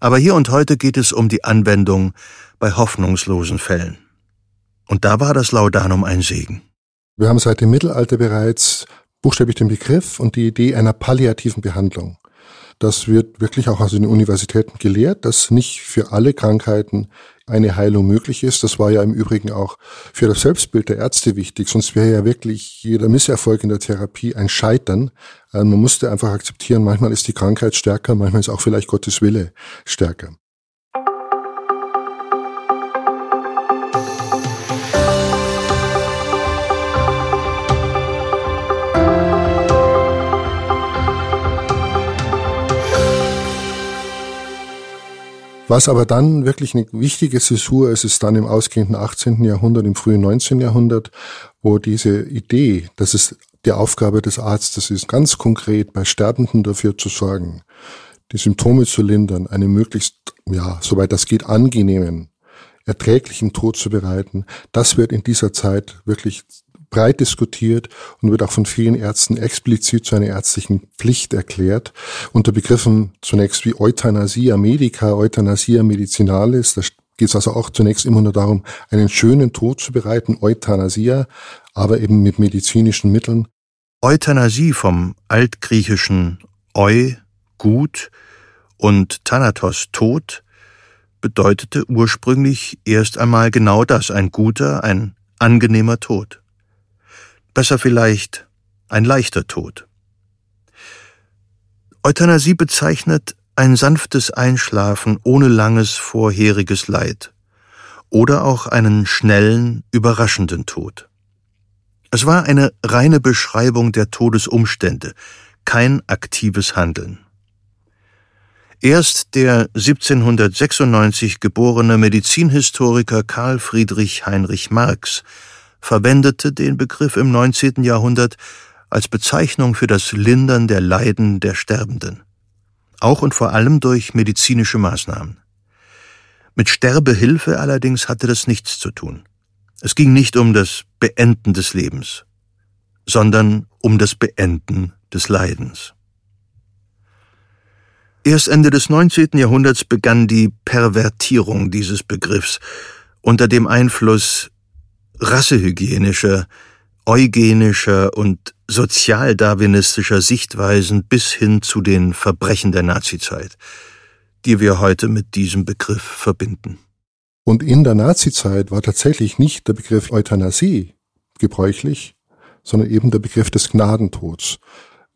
Aber hier und heute geht es um die Anwendung bei hoffnungslosen Fällen. Und da war das Laudanum ein Segen. Wir haben seit dem Mittelalter bereits buchstäblich den Begriff und die Idee einer palliativen Behandlung. Das wird wirklich auch aus den Universitäten gelehrt, dass nicht für alle Krankheiten eine Heilung möglich ist. Das war ja im Übrigen auch für das Selbstbild der Ärzte wichtig. Sonst wäre ja wirklich jeder Misserfolg in der Therapie ein Scheitern. Äh, man musste einfach akzeptieren, manchmal ist die Krankheit stärker, manchmal ist auch vielleicht Gottes Wille stärker. Was aber dann wirklich eine wichtige Zäsur ist, ist dann im ausgehenden 18. Jahrhundert, im frühen 19. Jahrhundert, wo diese Idee, dass es die Aufgabe des Arztes ist, ganz konkret bei Sterbenden dafür zu sorgen, die Symptome zu lindern, eine möglichst, ja, soweit das geht, angenehmen, erträglichen Tod zu bereiten, das wird in dieser Zeit wirklich breit diskutiert und wird auch von vielen Ärzten explizit zu einer ärztlichen Pflicht erklärt, unter Begriffen zunächst wie Euthanasia medica, Euthanasia medicinalis, da geht es also auch zunächst immer nur darum, einen schönen Tod zu bereiten, Euthanasia, aber eben mit medizinischen Mitteln. Euthanasie vom altgriechischen Eu, gut, und Thanatos, Tod, bedeutete ursprünglich erst einmal genau das, ein guter, ein angenehmer Tod. Besser vielleicht ein leichter Tod. Euthanasie bezeichnet ein sanftes Einschlafen ohne langes vorheriges Leid oder auch einen schnellen, überraschenden Tod. Es war eine reine Beschreibung der Todesumstände, kein aktives Handeln. Erst der 1796 geborene Medizinhistoriker Karl Friedrich Heinrich Marx verwendete den Begriff im 19. Jahrhundert als Bezeichnung für das Lindern der Leiden der Sterbenden, auch und vor allem durch medizinische Maßnahmen. Mit Sterbehilfe allerdings hatte das nichts zu tun. Es ging nicht um das Beenden des Lebens, sondern um das Beenden des Leidens. Erst Ende des 19. Jahrhunderts begann die Pervertierung dieses Begriffs unter dem Einfluss rassehygienischer, eugenischer und sozialdarwinistischer Sichtweisen bis hin zu den Verbrechen der Nazizeit, die wir heute mit diesem Begriff verbinden. Und in der Nazizeit war tatsächlich nicht der Begriff Euthanasie gebräuchlich, sondern eben der Begriff des Gnadentods.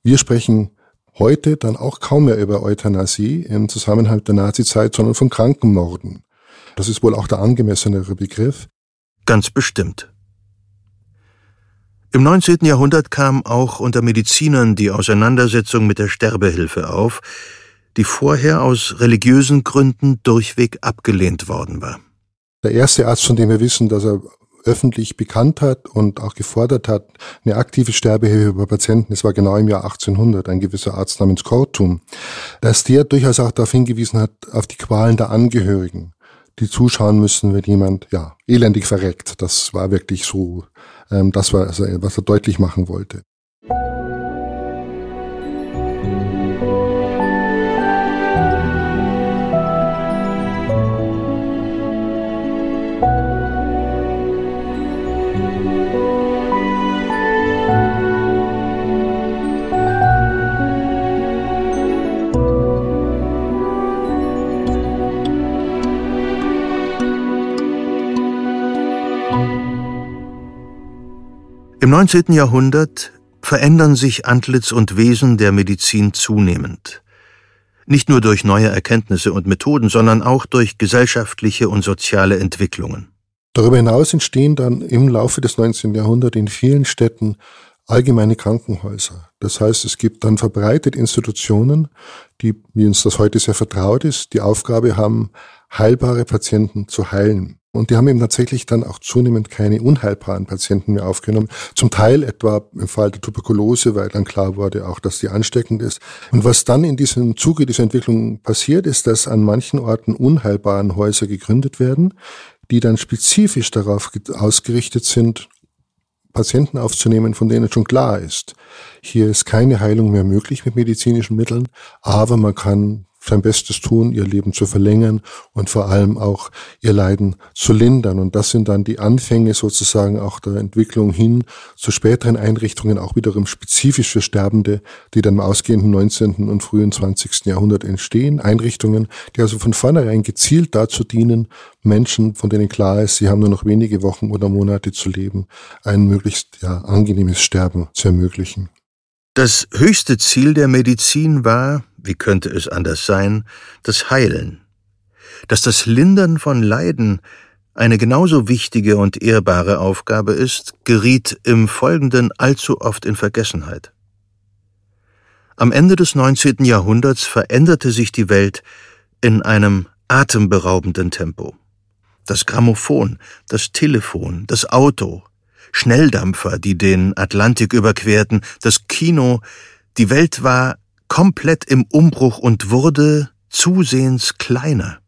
Wir sprechen heute dann auch kaum mehr über Euthanasie im Zusammenhang der Nazizeit, sondern von Krankenmorden. Das ist wohl auch der angemessenere Begriff. Ganz bestimmt. Im 19. Jahrhundert kam auch unter Medizinern die Auseinandersetzung mit der Sterbehilfe auf, die vorher aus religiösen Gründen durchweg abgelehnt worden war. Der erste Arzt, von dem wir wissen, dass er öffentlich bekannt hat und auch gefordert hat, eine aktive Sterbehilfe bei Patienten, das war genau im Jahr 1800, ein gewisser Arzt namens Kortum, dass der durchaus auch darauf hingewiesen hat, auf die Qualen der Angehörigen die zuschauen müssen, wenn jemand ja elendig verreckt. Das war wirklich so, ähm, das war also, was er deutlich machen wollte. Im 19. Jahrhundert verändern sich Antlitz und Wesen der Medizin zunehmend. Nicht nur durch neue Erkenntnisse und Methoden, sondern auch durch gesellschaftliche und soziale Entwicklungen. Darüber hinaus entstehen dann im Laufe des 19. Jahrhunderts in vielen Städten allgemeine Krankenhäuser. Das heißt, es gibt dann verbreitet Institutionen, die, wie uns das heute sehr vertraut ist, die Aufgabe haben, heilbare Patienten zu heilen. Und die haben eben tatsächlich dann auch zunehmend keine unheilbaren Patienten mehr aufgenommen. Zum Teil etwa im Fall der Tuberkulose, weil dann klar wurde auch, dass die ansteckend ist. Und was dann in diesem Zuge dieser Entwicklung passiert, ist, dass an manchen Orten unheilbaren Häuser gegründet werden, die dann spezifisch darauf ausgerichtet sind, Patienten aufzunehmen, von denen schon klar ist, hier ist keine Heilung mehr möglich mit medizinischen Mitteln, aber man kann sein Bestes tun, ihr Leben zu verlängern und vor allem auch ihr Leiden zu lindern. Und das sind dann die Anfänge sozusagen auch der Entwicklung hin zu späteren Einrichtungen, auch wiederum spezifisch für Sterbende, die dann im ausgehenden 19. und frühen 20. Jahrhundert entstehen. Einrichtungen, die also von vornherein gezielt dazu dienen, Menschen, von denen klar ist, sie haben nur noch wenige Wochen oder Monate zu leben, ein möglichst ja, angenehmes Sterben zu ermöglichen. Das höchste Ziel der Medizin war, wie könnte es anders sein, das Heilen. Dass das Lindern von Leiden eine genauso wichtige und ehrbare Aufgabe ist, geriet im Folgenden allzu oft in Vergessenheit. Am Ende des 19. Jahrhunderts veränderte sich die Welt in einem atemberaubenden Tempo. Das Grammophon, das Telefon, das Auto, Schnelldampfer, die den Atlantik überquerten, das Kino, die Welt war komplett im Umbruch und wurde zusehends kleiner.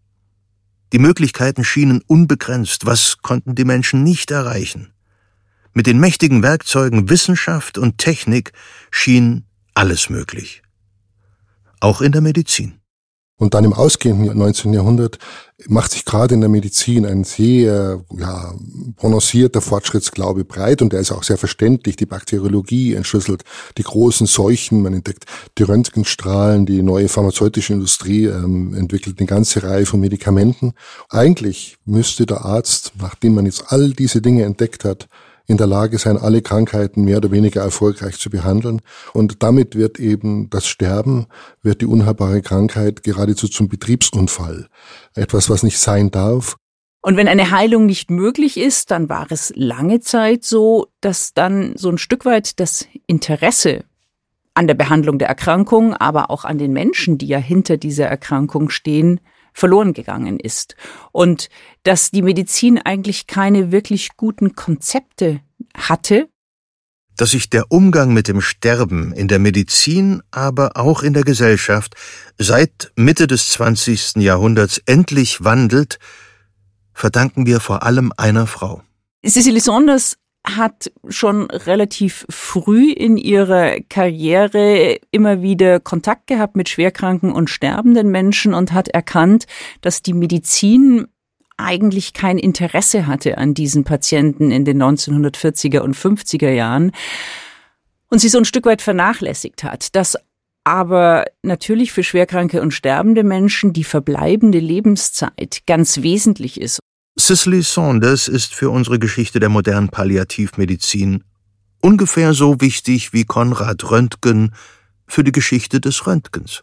Die Möglichkeiten schienen unbegrenzt, was konnten die Menschen nicht erreichen. Mit den mächtigen Werkzeugen Wissenschaft und Technik schien alles möglich. Auch in der Medizin. Und dann im ausgehenden 19. Jahrhundert macht sich gerade in der Medizin ein sehr ja, prononcierter Fortschrittsglaube breit und der ist auch sehr verständlich. Die Bakteriologie entschlüsselt die großen Seuchen, man entdeckt die Röntgenstrahlen, die neue pharmazeutische Industrie ähm, entwickelt eine ganze Reihe von Medikamenten. Eigentlich müsste der Arzt, nachdem man jetzt all diese Dinge entdeckt hat, in der Lage sein, alle Krankheiten mehr oder weniger erfolgreich zu behandeln. Und damit wird eben das Sterben, wird die unheilbare Krankheit geradezu zum Betriebsunfall. Etwas, was nicht sein darf. Und wenn eine Heilung nicht möglich ist, dann war es lange Zeit so, dass dann so ein Stück weit das Interesse an der Behandlung der Erkrankung, aber auch an den Menschen, die ja hinter dieser Erkrankung stehen, verloren gegangen ist. Und dass die Medizin eigentlich keine wirklich guten Konzepte hatte. Dass sich der Umgang mit dem Sterben in der Medizin, aber auch in der Gesellschaft seit Mitte des 20. Jahrhunderts endlich wandelt, verdanken wir vor allem einer Frau. Cicely Saunders hat schon relativ früh in ihrer Karriere immer wieder Kontakt gehabt mit schwerkranken und sterbenden Menschen und hat erkannt, dass die Medizin eigentlich kein Interesse hatte an diesen Patienten in den 1940er und 50er Jahren und sie so ein Stück weit vernachlässigt hat, dass aber natürlich für schwerkranke und sterbende Menschen die verbleibende Lebenszeit ganz wesentlich ist Cicely Saunders ist für unsere Geschichte der modernen Palliativmedizin ungefähr so wichtig wie Konrad Röntgen für die Geschichte des Röntgens.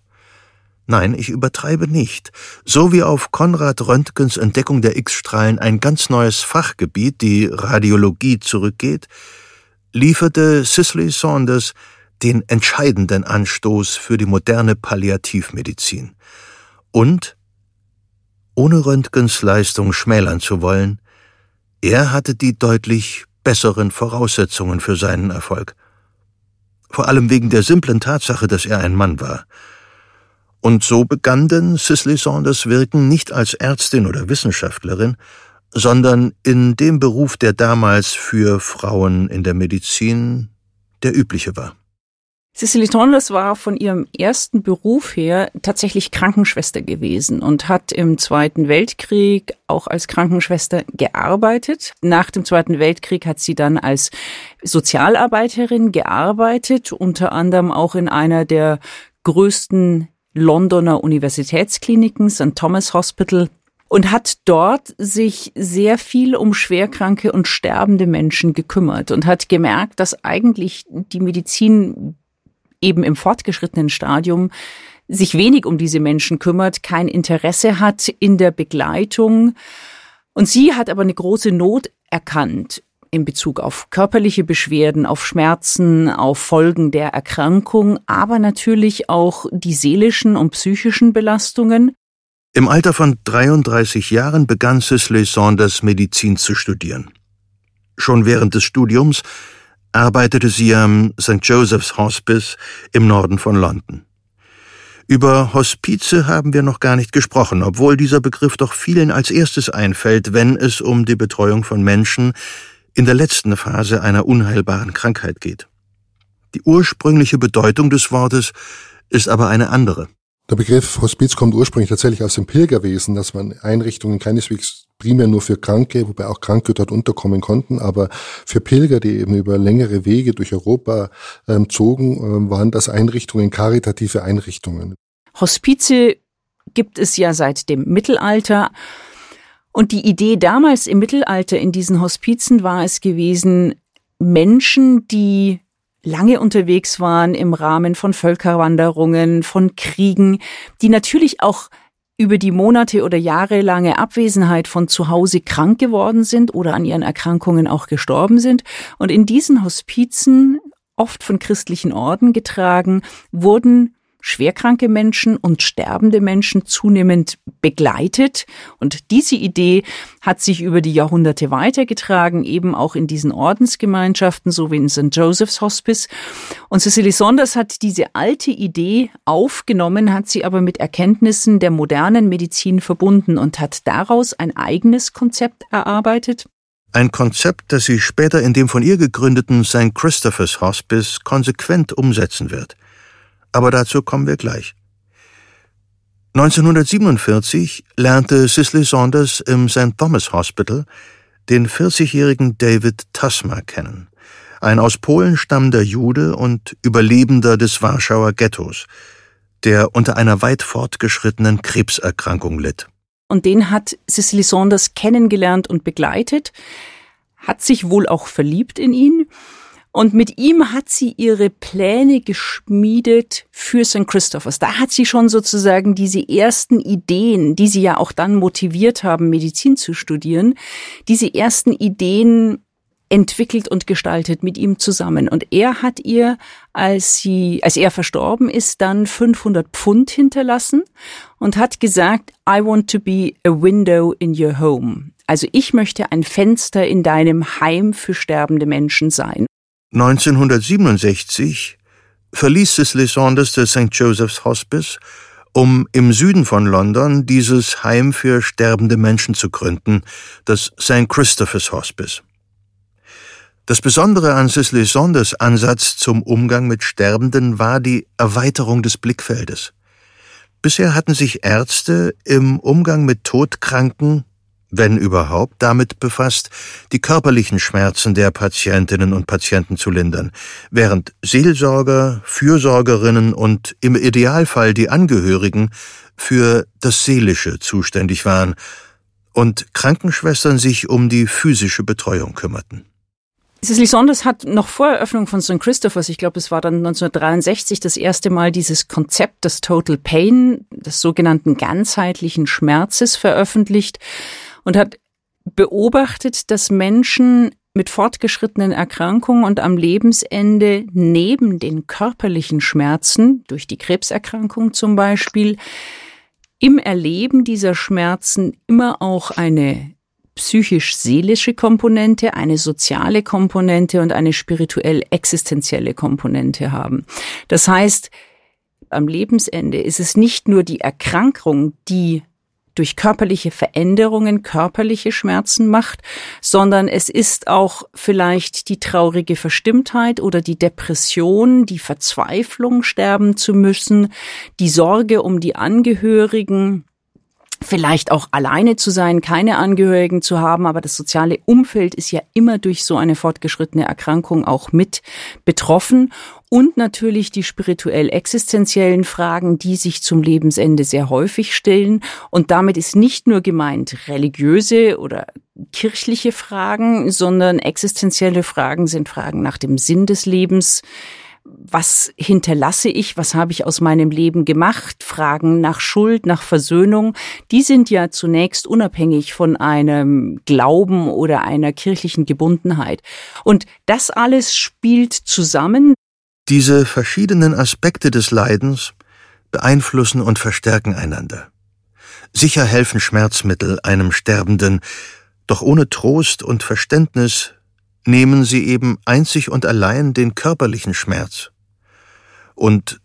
Nein, ich übertreibe nicht. So wie auf Konrad Röntgens Entdeckung der X-Strahlen ein ganz neues Fachgebiet, die Radiologie, zurückgeht, lieferte Cicely Saunders den entscheidenden Anstoß für die moderne Palliativmedizin und ohne Röntgens Leistung schmälern zu wollen, er hatte die deutlich besseren Voraussetzungen für seinen Erfolg. Vor allem wegen der simplen Tatsache, dass er ein Mann war. Und so begann denn Cicely Saunders Wirken nicht als Ärztin oder Wissenschaftlerin, sondern in dem Beruf, der damals für Frauen in der Medizin der übliche war. Cicely Saunders war von ihrem ersten Beruf her tatsächlich Krankenschwester gewesen und hat im Zweiten Weltkrieg auch als Krankenschwester gearbeitet. Nach dem Zweiten Weltkrieg hat sie dann als Sozialarbeiterin gearbeitet, unter anderem auch in einer der größten Londoner Universitätskliniken, St. Thomas Hospital, und hat dort sich sehr viel um schwerkranke und sterbende Menschen gekümmert und hat gemerkt, dass eigentlich die Medizin eben im fortgeschrittenen Stadium sich wenig um diese Menschen kümmert, kein Interesse hat in der Begleitung. Und sie hat aber eine große Not erkannt in Bezug auf körperliche Beschwerden, auf Schmerzen, auf Folgen der Erkrankung, aber natürlich auch die seelischen und psychischen Belastungen. Im Alter von 33 Jahren begann Cicely Saunders Medizin zu studieren. Schon während des Studiums arbeitete sie am St. Joseph's Hospice im Norden von London. Über Hospize haben wir noch gar nicht gesprochen, obwohl dieser Begriff doch vielen als erstes einfällt, wenn es um die Betreuung von Menschen in der letzten Phase einer unheilbaren Krankheit geht. Die ursprüngliche Bedeutung des Wortes ist aber eine andere. Der Begriff Hospiz kommt ursprünglich tatsächlich aus dem Pilgerwesen, dass man Einrichtungen keineswegs primär nur für Kranke, wobei auch Kranke dort unterkommen konnten, aber für Pilger, die eben über längere Wege durch Europa ähm, zogen, ähm, waren das Einrichtungen, karitative Einrichtungen. Hospize gibt es ja seit dem Mittelalter. Und die Idee damals im Mittelalter in diesen Hospizen war es gewesen, Menschen, die lange unterwegs waren im Rahmen von Völkerwanderungen, von Kriegen, die natürlich auch über die Monate oder jahrelange Abwesenheit von zu Hause krank geworden sind oder an ihren Erkrankungen auch gestorben sind. Und in diesen Hospizen, oft von christlichen Orden getragen, wurden schwerkranke Menschen und sterbende Menschen zunehmend begleitet. Und diese Idee hat sich über die Jahrhunderte weitergetragen, eben auch in diesen Ordensgemeinschaften, so wie in St. Joseph's Hospice. Und Cecily Saunders hat diese alte Idee aufgenommen, hat sie aber mit Erkenntnissen der modernen Medizin verbunden und hat daraus ein eigenes Konzept erarbeitet. Ein Konzept, das sie später in dem von ihr gegründeten St. Christopher's Hospice konsequent umsetzen wird aber dazu kommen wir gleich. 1947 lernte Cicely Saunders im St. Thomas Hospital den 40-jährigen David Tasma kennen, ein aus Polen stammender Jude und Überlebender des Warschauer Ghettos, der unter einer weit fortgeschrittenen Krebserkrankung litt. Und den hat Cicely Saunders kennengelernt und begleitet, hat sich wohl auch verliebt in ihn und mit ihm hat sie ihre Pläne geschmiedet für St. Christophers. Da hat sie schon sozusagen diese ersten Ideen, die sie ja auch dann motiviert haben, Medizin zu studieren, diese ersten Ideen entwickelt und gestaltet mit ihm zusammen. Und er hat ihr, als sie, als er verstorben ist, dann 500 Pfund hinterlassen und hat gesagt, I want to be a window in your home. Also ich möchte ein Fenster in deinem Heim für sterbende Menschen sein. 1967 verließ Cicely Saunders das St. Joseph's Hospice, um im Süden von London dieses Heim für sterbende Menschen zu gründen, das St. Christopher's Hospice. Das Besondere an Cicely Saunders Ansatz zum Umgang mit Sterbenden war die Erweiterung des Blickfeldes. Bisher hatten sich Ärzte im Umgang mit Todkranken wenn überhaupt, damit befasst, die körperlichen Schmerzen der Patientinnen und Patienten zu lindern, während Seelsorger, Fürsorgerinnen und im Idealfall die Angehörigen für das Seelische zuständig waren und Krankenschwestern sich um die physische Betreuung kümmerten. Cecily Saunders hat noch vor Eröffnung von St. Christophers, ich glaube, es war dann 1963 das erste Mal dieses Konzept des Total Pain, des sogenannten ganzheitlichen Schmerzes veröffentlicht und hat beobachtet, dass Menschen mit fortgeschrittenen Erkrankungen und am Lebensende neben den körperlichen Schmerzen, durch die Krebserkrankung zum Beispiel, im Erleben dieser Schmerzen immer auch eine psychisch-seelische Komponente, eine soziale Komponente und eine spirituell-existenzielle Komponente haben. Das heißt, am Lebensende ist es nicht nur die Erkrankung, die durch körperliche Veränderungen körperliche Schmerzen macht, sondern es ist auch vielleicht die traurige Verstimmtheit oder die Depression, die Verzweiflung sterben zu müssen, die Sorge um die Angehörigen, vielleicht auch alleine zu sein, keine Angehörigen zu haben, aber das soziale Umfeld ist ja immer durch so eine fortgeschrittene Erkrankung auch mit betroffen und natürlich die spirituell existenziellen Fragen, die sich zum Lebensende sehr häufig stellen. Und damit ist nicht nur gemeint religiöse oder kirchliche Fragen, sondern existenzielle Fragen sind Fragen nach dem Sinn des Lebens, was hinterlasse ich, was habe ich aus meinem Leben gemacht, Fragen nach Schuld, nach Versöhnung, die sind ja zunächst unabhängig von einem Glauben oder einer kirchlichen Gebundenheit. Und das alles spielt zusammen. Diese verschiedenen Aspekte des Leidens beeinflussen und verstärken einander. Sicher helfen Schmerzmittel einem Sterbenden, doch ohne Trost und Verständnis nehmen sie eben einzig und allein den körperlichen Schmerz. Und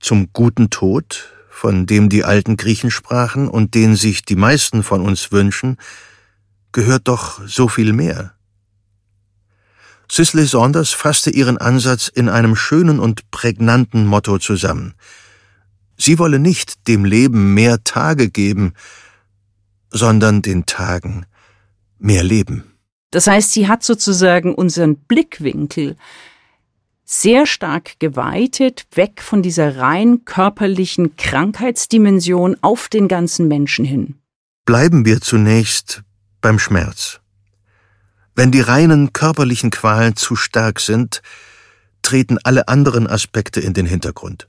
zum guten Tod, von dem die alten Griechen sprachen und den sich die meisten von uns wünschen, gehört doch so viel mehr. Cicely Saunders fasste ihren Ansatz in einem schönen und prägnanten Motto zusammen. Sie wolle nicht dem Leben mehr Tage geben, sondern den Tagen mehr Leben. Das heißt, sie hat sozusagen unseren Blickwinkel sehr stark geweitet, weg von dieser rein körperlichen Krankheitsdimension auf den ganzen Menschen hin. Bleiben wir zunächst beim Schmerz. Wenn die reinen körperlichen Qualen zu stark sind, treten alle anderen Aspekte in den Hintergrund.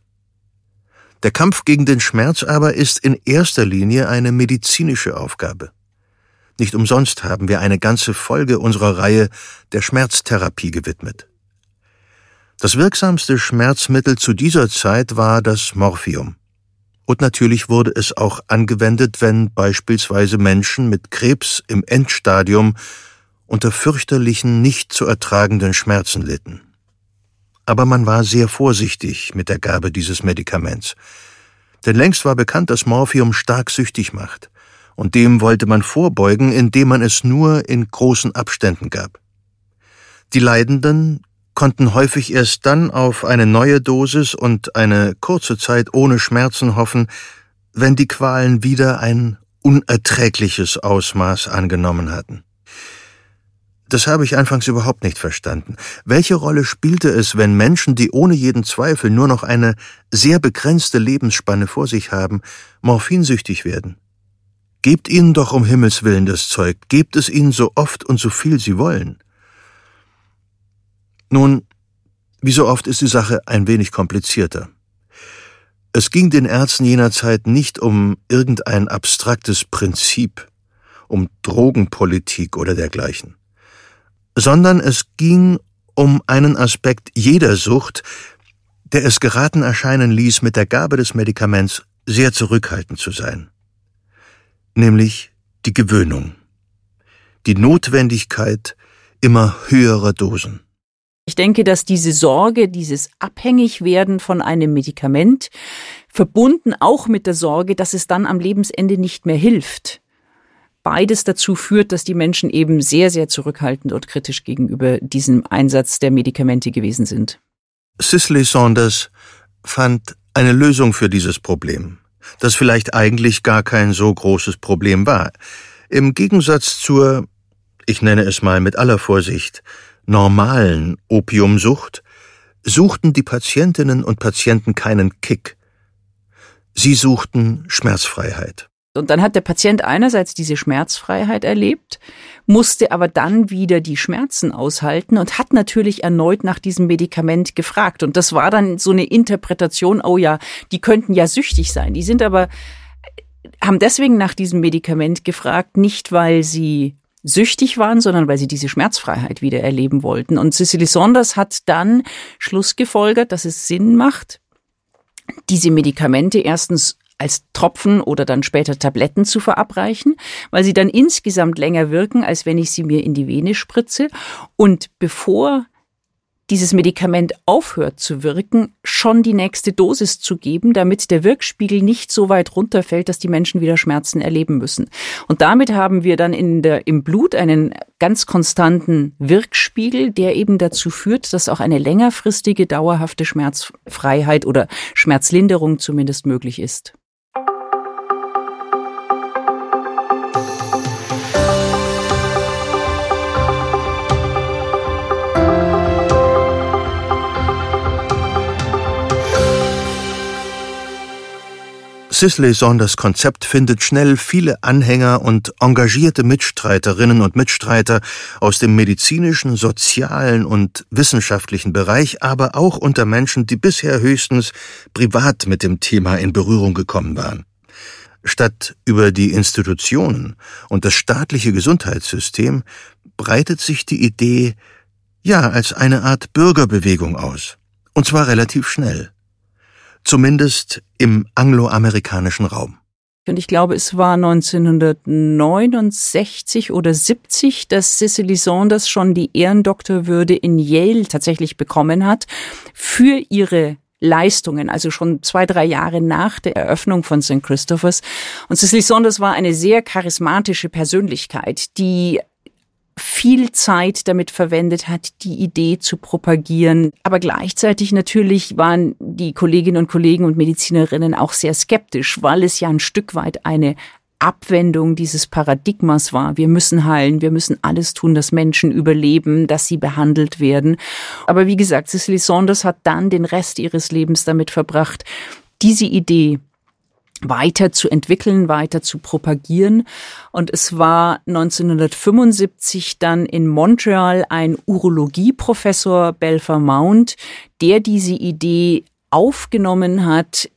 Der Kampf gegen den Schmerz aber ist in erster Linie eine medizinische Aufgabe. Nicht umsonst haben wir eine ganze Folge unserer Reihe der Schmerztherapie gewidmet. Das wirksamste Schmerzmittel zu dieser Zeit war das Morphium. Und natürlich wurde es auch angewendet, wenn beispielsweise Menschen mit Krebs im Endstadium unter fürchterlichen, nicht zu ertragenden Schmerzen litten. Aber man war sehr vorsichtig mit der Gabe dieses Medikaments. Denn längst war bekannt, dass Morphium stark süchtig macht und dem wollte man vorbeugen, indem man es nur in großen Abständen gab. Die Leidenden konnten häufig erst dann auf eine neue Dosis und eine kurze Zeit ohne Schmerzen hoffen, wenn die Qualen wieder ein unerträgliches Ausmaß angenommen hatten. Das habe ich anfangs überhaupt nicht verstanden. Welche Rolle spielte es, wenn Menschen, die ohne jeden Zweifel nur noch eine sehr begrenzte Lebensspanne vor sich haben, morphinsüchtig werden? Gebt ihnen doch um Himmels willen das Zeug, gebt es ihnen so oft und so viel sie wollen. Nun, wie so oft ist die Sache ein wenig komplizierter. Es ging den Ärzten jener Zeit nicht um irgendein abstraktes Prinzip, um Drogenpolitik oder dergleichen, sondern es ging um einen Aspekt jeder Sucht, der es geraten erscheinen ließ, mit der Gabe des Medikaments sehr zurückhaltend zu sein. Nämlich die Gewöhnung, die Notwendigkeit immer höherer Dosen. Ich denke, dass diese Sorge, dieses Abhängigwerden von einem Medikament, verbunden auch mit der Sorge, dass es dann am Lebensende nicht mehr hilft, beides dazu führt, dass die Menschen eben sehr, sehr zurückhaltend und kritisch gegenüber diesem Einsatz der Medikamente gewesen sind. Cicely Saunders fand eine Lösung für dieses Problem das vielleicht eigentlich gar kein so großes Problem war. Im Gegensatz zur, ich nenne es mal mit aller Vorsicht, normalen Opiumsucht, suchten die Patientinnen und Patienten keinen Kick. Sie suchten Schmerzfreiheit. Und dann hat der Patient einerseits diese Schmerzfreiheit erlebt, musste aber dann wieder die Schmerzen aushalten und hat natürlich erneut nach diesem Medikament gefragt. Und das war dann so eine Interpretation, oh ja, die könnten ja süchtig sein. Die sind aber, haben deswegen nach diesem Medikament gefragt, nicht weil sie süchtig waren, sondern weil sie diese Schmerzfreiheit wieder erleben wollten. Und Cicely Saunders hat dann Schluss gefolgert, dass es Sinn macht, diese Medikamente erstens als Tropfen oder dann später Tabletten zu verabreichen, weil sie dann insgesamt länger wirken, als wenn ich sie mir in die Vene spritze. Und bevor dieses Medikament aufhört zu wirken, schon die nächste Dosis zu geben, damit der Wirkspiegel nicht so weit runterfällt, dass die Menschen wieder Schmerzen erleben müssen. Und damit haben wir dann in der, im Blut einen ganz konstanten Wirkspiegel, der eben dazu führt, dass auch eine längerfristige, dauerhafte Schmerzfreiheit oder Schmerzlinderung zumindest möglich ist. Sisley Saunders Konzept findet schnell viele Anhänger und engagierte Mitstreiterinnen und Mitstreiter aus dem medizinischen, sozialen und wissenschaftlichen Bereich, aber auch unter Menschen, die bisher höchstens privat mit dem Thema in Berührung gekommen waren. Statt über die Institutionen und das staatliche Gesundheitssystem breitet sich die Idee ja als eine Art Bürgerbewegung aus. Und zwar relativ schnell zumindest im angloamerikanischen Raum. Und ich glaube, es war 1969 oder 70, dass Cicely Saunders schon die Ehrendoktorwürde in Yale tatsächlich bekommen hat für ihre Leistungen, also schon zwei, drei Jahre nach der Eröffnung von St. Christophers. Und Cicely Saunders war eine sehr charismatische Persönlichkeit, die viel Zeit damit verwendet hat, die Idee zu propagieren. Aber gleichzeitig natürlich waren die Kolleginnen und Kollegen und Medizinerinnen auch sehr skeptisch, weil es ja ein Stück weit eine Abwendung dieses Paradigmas war. Wir müssen heilen, wir müssen alles tun, dass Menschen überleben, dass sie behandelt werden. Aber wie gesagt, Cicely Saunders hat dann den Rest ihres Lebens damit verbracht, diese Idee weiter zu entwickeln, weiter zu propagieren. Und es war 1975 dann in Montreal ein Urologieprofessor Belfer Mount, der diese Idee aufgenommen hat,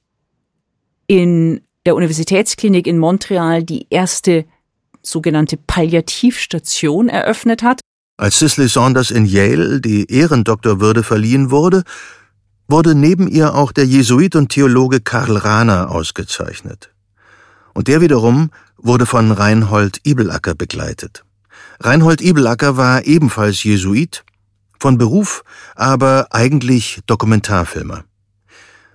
in der Universitätsklinik in Montreal die erste sogenannte Palliativstation eröffnet hat. Als Cicely Saunders in Yale die Ehrendoktorwürde verliehen wurde, wurde neben ihr auch der Jesuit und Theologe Karl Rahner ausgezeichnet. Und der wiederum wurde von Reinhold Ibelacker begleitet. Reinhold Ibelacker war ebenfalls Jesuit, von Beruf aber eigentlich Dokumentarfilmer.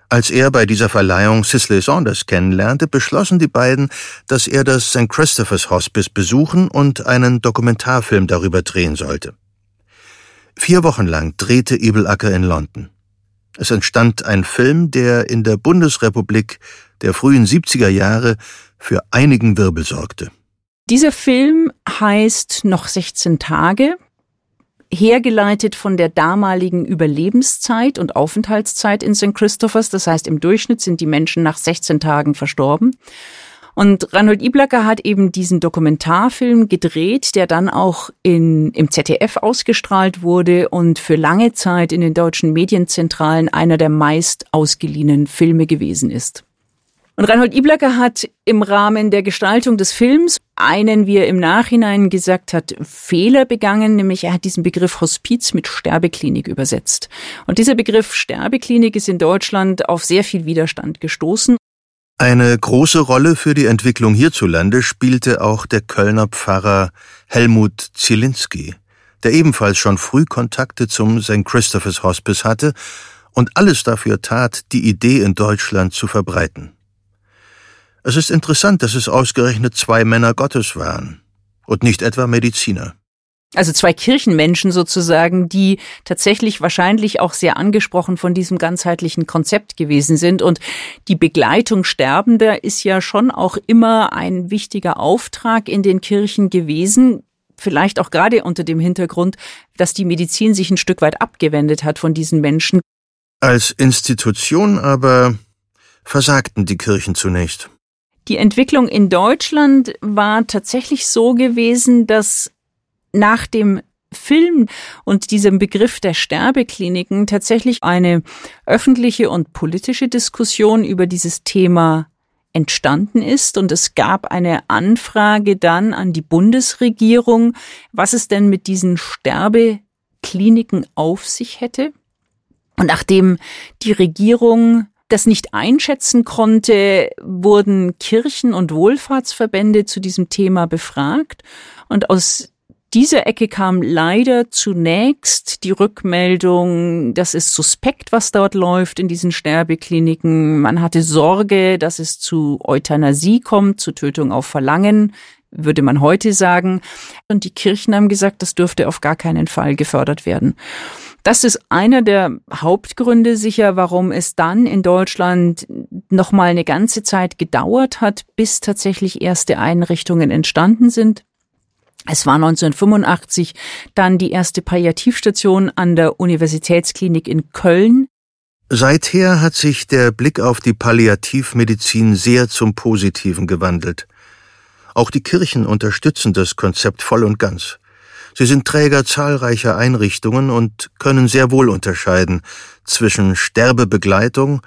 Als er bei dieser Verleihung Cicely Saunders kennenlernte, beschlossen die beiden, dass er das St. Christopher's Hospice besuchen und einen Dokumentarfilm darüber drehen sollte. Vier Wochen lang drehte Ibelacker in London. Es entstand ein Film, der in der Bundesrepublik der frühen 70er Jahre für einigen Wirbel sorgte. Dieser Film heißt Noch 16 Tage, hergeleitet von der damaligen Überlebenszeit und Aufenthaltszeit in St. Christophers. Das heißt, im Durchschnitt sind die Menschen nach 16 Tagen verstorben. Und Reinhold Iblacker hat eben diesen Dokumentarfilm gedreht, der dann auch in, im ZDF ausgestrahlt wurde und für lange Zeit in den deutschen Medienzentralen einer der meist ausgeliehenen Filme gewesen ist. Und Reinhold Iblacker hat im Rahmen der Gestaltung des Films einen, wie er im Nachhinein gesagt hat, Fehler begangen, nämlich er hat diesen Begriff Hospiz mit Sterbeklinik übersetzt. Und dieser Begriff Sterbeklinik ist in Deutschland auf sehr viel Widerstand gestoßen. Eine große Rolle für die Entwicklung hierzulande spielte auch der Kölner Pfarrer Helmut Zielinski, der ebenfalls schon früh Kontakte zum St. Christopher's Hospice hatte und alles dafür tat, die Idee in Deutschland zu verbreiten. Es ist interessant, dass es ausgerechnet zwei Männer Gottes waren und nicht etwa Mediziner. Also zwei Kirchenmenschen sozusagen, die tatsächlich wahrscheinlich auch sehr angesprochen von diesem ganzheitlichen Konzept gewesen sind. Und die Begleitung Sterbender ist ja schon auch immer ein wichtiger Auftrag in den Kirchen gewesen. Vielleicht auch gerade unter dem Hintergrund, dass die Medizin sich ein Stück weit abgewendet hat von diesen Menschen. Als Institution aber versagten die Kirchen zunächst. Die Entwicklung in Deutschland war tatsächlich so gewesen, dass nach dem Film und diesem Begriff der Sterbekliniken tatsächlich eine öffentliche und politische Diskussion über dieses Thema entstanden ist und es gab eine Anfrage dann an die Bundesregierung, was es denn mit diesen Sterbekliniken auf sich hätte. Und nachdem die Regierung das nicht einschätzen konnte, wurden Kirchen und Wohlfahrtsverbände zu diesem Thema befragt und aus dieser Ecke kam leider zunächst die Rückmeldung, das ist suspekt, was dort läuft in diesen Sterbekliniken. Man hatte Sorge, dass es zu Euthanasie kommt, zu Tötung auf Verlangen, würde man heute sagen. Und die Kirchen haben gesagt, das dürfte auf gar keinen Fall gefördert werden. Das ist einer der Hauptgründe sicher, warum es dann in Deutschland noch mal eine ganze Zeit gedauert hat, bis tatsächlich erste Einrichtungen entstanden sind. Es war 1985 dann die erste Palliativstation an der Universitätsklinik in Köln. Seither hat sich der Blick auf die Palliativmedizin sehr zum Positiven gewandelt. Auch die Kirchen unterstützen das Konzept voll und ganz. Sie sind Träger zahlreicher Einrichtungen und können sehr wohl unterscheiden zwischen Sterbebegleitung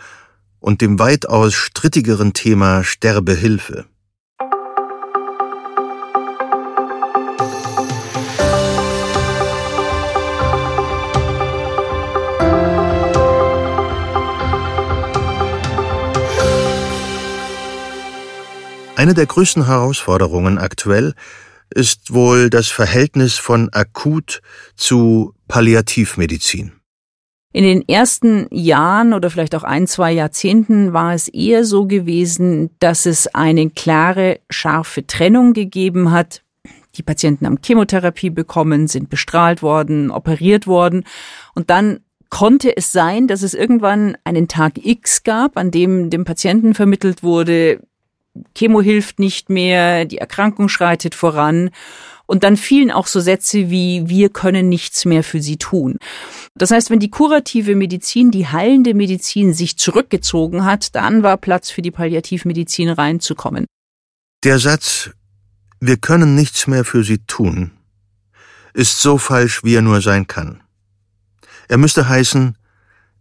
und dem weitaus strittigeren Thema Sterbehilfe. Eine der größten Herausforderungen aktuell ist wohl das Verhältnis von Akut zu Palliativmedizin. In den ersten Jahren oder vielleicht auch ein, zwei Jahrzehnten war es eher so gewesen, dass es eine klare, scharfe Trennung gegeben hat Die Patienten haben Chemotherapie bekommen, sind bestrahlt worden, operiert worden und dann konnte es sein, dass es irgendwann einen Tag X gab, an dem dem Patienten vermittelt wurde, Chemo hilft nicht mehr, die Erkrankung schreitet voran. Und dann fielen auch so Sätze wie, wir können nichts mehr für sie tun. Das heißt, wenn die kurative Medizin, die heilende Medizin sich zurückgezogen hat, dann war Platz für die Palliativmedizin reinzukommen. Der Satz, wir können nichts mehr für sie tun, ist so falsch, wie er nur sein kann. Er müsste heißen,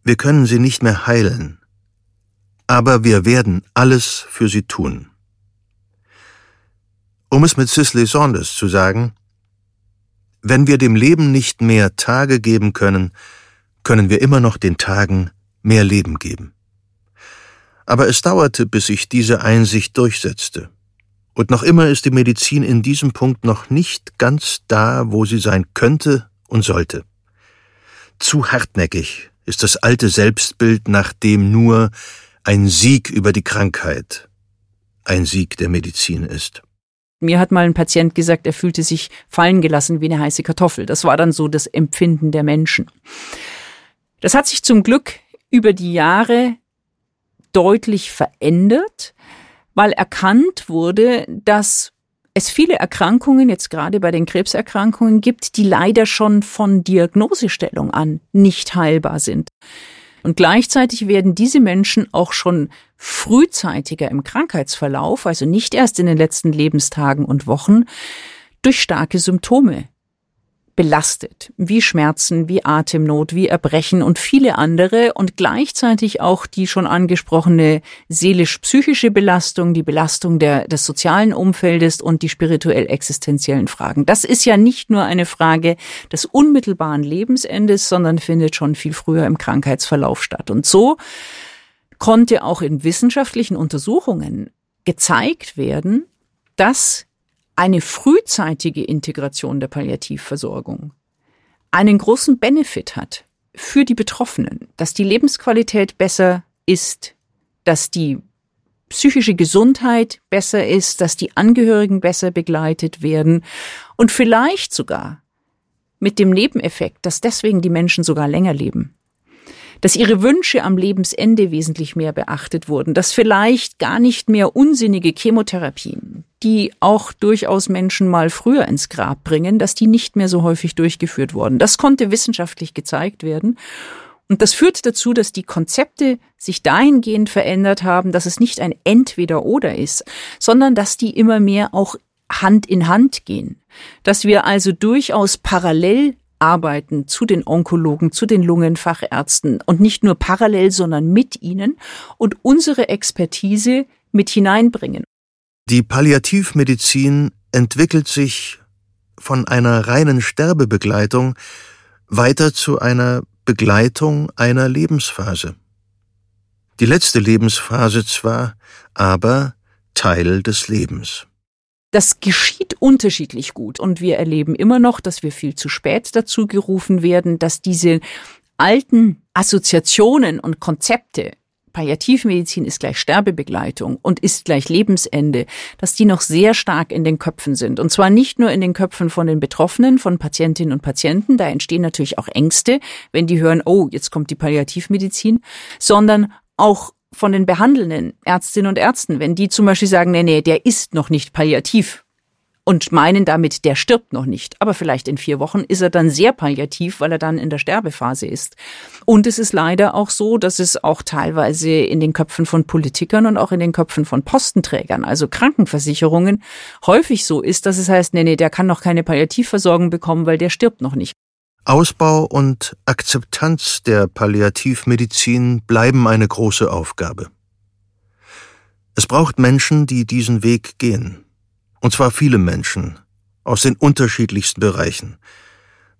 wir können sie nicht mehr heilen, aber wir werden alles für sie tun. Um es mit Cicely Saunders zu sagen, wenn wir dem Leben nicht mehr Tage geben können, können wir immer noch den Tagen mehr Leben geben. Aber es dauerte, bis sich diese Einsicht durchsetzte. Und noch immer ist die Medizin in diesem Punkt noch nicht ganz da, wo sie sein könnte und sollte. Zu hartnäckig ist das alte Selbstbild, nach dem nur ein Sieg über die Krankheit ein Sieg der Medizin ist. Mir hat mal ein Patient gesagt, er fühlte sich fallen gelassen wie eine heiße Kartoffel. Das war dann so das Empfinden der Menschen. Das hat sich zum Glück über die Jahre deutlich verändert, weil erkannt wurde, dass es viele Erkrankungen, jetzt gerade bei den Krebserkrankungen, gibt, die leider schon von Diagnosestellung an nicht heilbar sind. Und gleichzeitig werden diese Menschen auch schon frühzeitiger im Krankheitsverlauf, also nicht erst in den letzten Lebenstagen und Wochen, durch starke Symptome belastet, wie Schmerzen, wie Atemnot, wie Erbrechen und viele andere und gleichzeitig auch die schon angesprochene seelisch-psychische Belastung, die Belastung der, des sozialen Umfeldes und die spirituell-existenziellen Fragen. Das ist ja nicht nur eine Frage des unmittelbaren Lebensendes, sondern findet schon viel früher im Krankheitsverlauf statt. Und so konnte auch in wissenschaftlichen Untersuchungen gezeigt werden, dass eine frühzeitige Integration der Palliativversorgung einen großen Benefit hat für die Betroffenen, dass die Lebensqualität besser ist, dass die psychische Gesundheit besser ist, dass die Angehörigen besser begleitet werden und vielleicht sogar mit dem Nebeneffekt, dass deswegen die Menschen sogar länger leben dass ihre Wünsche am Lebensende wesentlich mehr beachtet wurden, dass vielleicht gar nicht mehr unsinnige Chemotherapien, die auch durchaus Menschen mal früher ins Grab bringen, dass die nicht mehr so häufig durchgeführt wurden. Das konnte wissenschaftlich gezeigt werden. Und das führt dazu, dass die Konzepte sich dahingehend verändert haben, dass es nicht ein Entweder-Oder ist, sondern dass die immer mehr auch Hand in Hand gehen. Dass wir also durchaus parallel arbeiten zu den Onkologen, zu den Lungenfachärzten und nicht nur parallel, sondern mit ihnen und unsere Expertise mit hineinbringen. Die Palliativmedizin entwickelt sich von einer reinen Sterbebegleitung weiter zu einer Begleitung einer Lebensphase. Die letzte Lebensphase zwar, aber Teil des Lebens. Das geschieht unterschiedlich gut und wir erleben immer noch, dass wir viel zu spät dazu gerufen werden, dass diese alten Assoziationen und Konzepte Palliativmedizin ist gleich Sterbebegleitung und ist gleich Lebensende, dass die noch sehr stark in den Köpfen sind. Und zwar nicht nur in den Köpfen von den Betroffenen, von Patientinnen und Patienten, da entstehen natürlich auch Ängste, wenn die hören, oh, jetzt kommt die Palliativmedizin, sondern auch von den behandelnden Ärztinnen und Ärzten, wenn die zum Beispiel sagen, nee, nee, der ist noch nicht palliativ und meinen damit, der stirbt noch nicht, aber vielleicht in vier Wochen ist er dann sehr palliativ, weil er dann in der Sterbephase ist. Und es ist leider auch so, dass es auch teilweise in den Köpfen von Politikern und auch in den Köpfen von Postenträgern, also Krankenversicherungen, häufig so ist, dass es heißt, nee, nee, der kann noch keine Palliativversorgung bekommen, weil der stirbt noch nicht. Ausbau und Akzeptanz der Palliativmedizin bleiben eine große Aufgabe. Es braucht Menschen, die diesen Weg gehen. Und zwar viele Menschen aus den unterschiedlichsten Bereichen.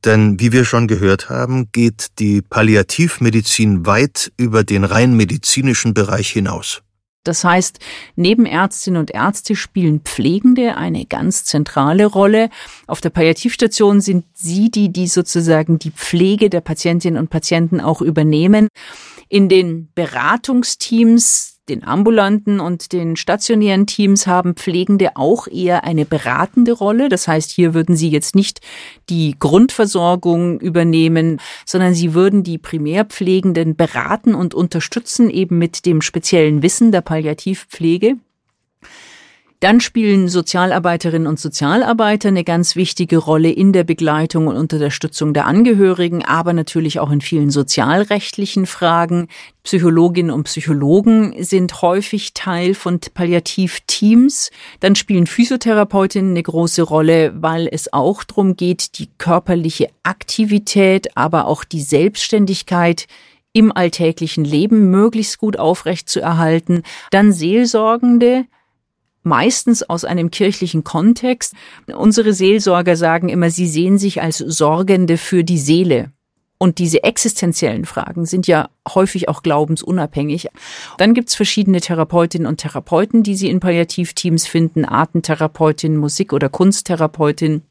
Denn wie wir schon gehört haben, geht die Palliativmedizin weit über den rein medizinischen Bereich hinaus. Das heißt, neben Ärztinnen und Ärzte spielen Pflegende eine ganz zentrale Rolle. Auf der Palliativstation sind sie die, die sozusagen die Pflege der Patientinnen und Patienten auch übernehmen. In den Beratungsteams den ambulanten und den stationären Teams haben Pflegende auch eher eine beratende Rolle. Das heißt, hier würden sie jetzt nicht die Grundversorgung übernehmen, sondern sie würden die Primärpflegenden beraten und unterstützen eben mit dem speziellen Wissen der Palliativpflege. Dann spielen Sozialarbeiterinnen und Sozialarbeiter eine ganz wichtige Rolle in der Begleitung und Unterstützung der Angehörigen, aber natürlich auch in vielen sozialrechtlichen Fragen. Psychologinnen und Psychologen sind häufig Teil von Palliativteams. Dann spielen Physiotherapeutinnen eine große Rolle, weil es auch darum geht, die körperliche Aktivität, aber auch die Selbstständigkeit im alltäglichen Leben möglichst gut aufrechtzuerhalten. Dann Seelsorgende, meistens aus einem kirchlichen Kontext. Unsere Seelsorger sagen immer, sie sehen sich als Sorgende für die Seele. Und diese existenziellen Fragen sind ja häufig auch glaubensunabhängig. Dann gibt's verschiedene Therapeutinnen und Therapeuten, die Sie in Palliativteams finden, Artentherapeutin, Musik- oder Kunsttherapeutin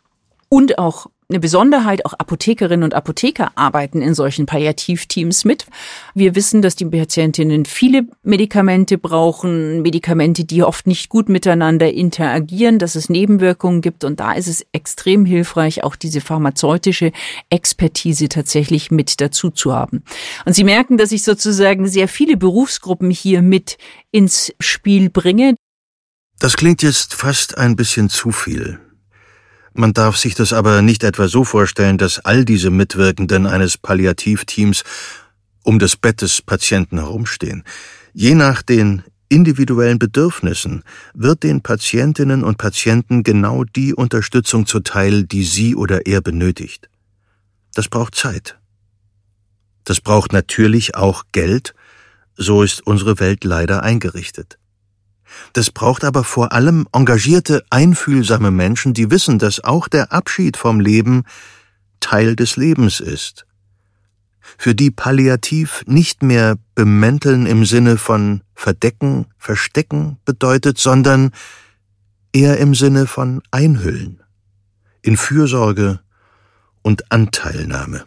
und auch eine Besonderheit, auch Apothekerinnen und Apotheker arbeiten in solchen Palliativteams mit. Wir wissen, dass die Patientinnen viele Medikamente brauchen, Medikamente, die oft nicht gut miteinander interagieren, dass es Nebenwirkungen gibt. Und da ist es extrem hilfreich, auch diese pharmazeutische Expertise tatsächlich mit dazu zu haben. Und Sie merken, dass ich sozusagen sehr viele Berufsgruppen hier mit ins Spiel bringe. Das klingt jetzt fast ein bisschen zu viel. Man darf sich das aber nicht etwa so vorstellen, dass all diese Mitwirkenden eines Palliativteams um das Bett des Patienten herumstehen. Je nach den individuellen Bedürfnissen wird den Patientinnen und Patienten genau die Unterstützung zuteil, die sie oder er benötigt. Das braucht Zeit. Das braucht natürlich auch Geld, so ist unsere Welt leider eingerichtet. Das braucht aber vor allem engagierte, einfühlsame Menschen, die wissen, dass auch der Abschied vom Leben Teil des Lebens ist. Für die Palliativ nicht mehr bemänteln im Sinne von verdecken, verstecken bedeutet, sondern eher im Sinne von einhüllen, in Fürsorge und Anteilnahme.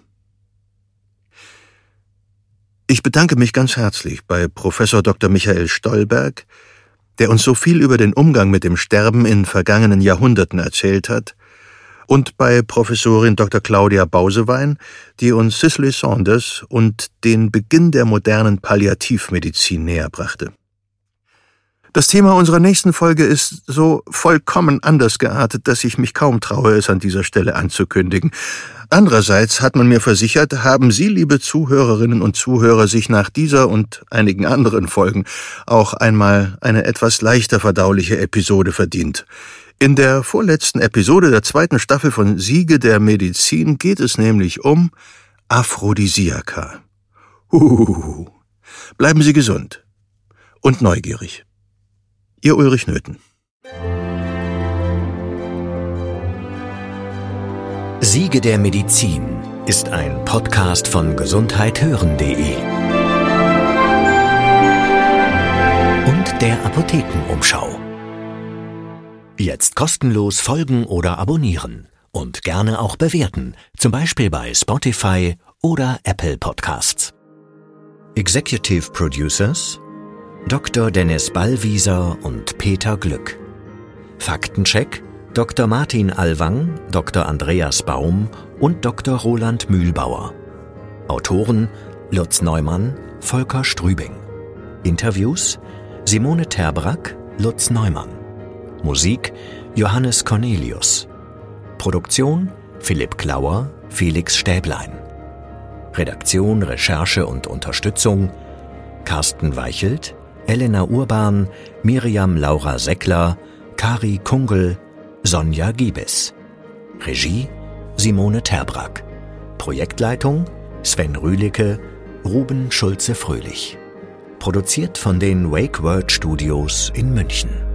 Ich bedanke mich ganz herzlich bei Professor Dr. Michael Stolberg, der uns so viel über den Umgang mit dem Sterben in vergangenen Jahrhunderten erzählt hat, und bei Professorin Dr. Claudia Bausewein, die uns Cicely Saunders und den Beginn der modernen Palliativmedizin näher brachte. Das Thema unserer nächsten Folge ist so vollkommen anders geartet, dass ich mich kaum traue, es an dieser Stelle anzukündigen. Andererseits hat man mir versichert, haben Sie, liebe Zuhörerinnen und Zuhörer, sich nach dieser und einigen anderen Folgen auch einmal eine etwas leichter verdauliche Episode verdient. In der vorletzten Episode der zweiten Staffel von Siege der Medizin geht es nämlich um Aphrodisiaka. Uhuhu. Bleiben Sie gesund und neugierig. Ihr Ulrich Nöthen. Siege der Medizin ist ein Podcast von gesundheithören.de und der Apothekenumschau. Jetzt kostenlos folgen oder abonnieren und gerne auch bewerten, zum Beispiel bei Spotify oder Apple Podcasts. Executive Producers Dr. Dennis Ballwieser und Peter Glück. Faktencheck Dr. Martin Alwang, Dr. Andreas Baum und Dr. Roland Mühlbauer. Autoren Lutz Neumann, Volker Strübing. Interviews Simone Terbrack, Lutz Neumann. Musik Johannes Cornelius. Produktion Philipp Klauer, Felix Stäblein. Redaktion, Recherche und Unterstützung Carsten Weichelt, Elena Urban, Miriam Laura Seckler, Kari Kungel, Sonja Giebes. Regie Simone Terbrack. Projektleitung Sven Rühlicke, Ruben Schulze-Fröhlich. Produziert von den Wake Word Studios in München.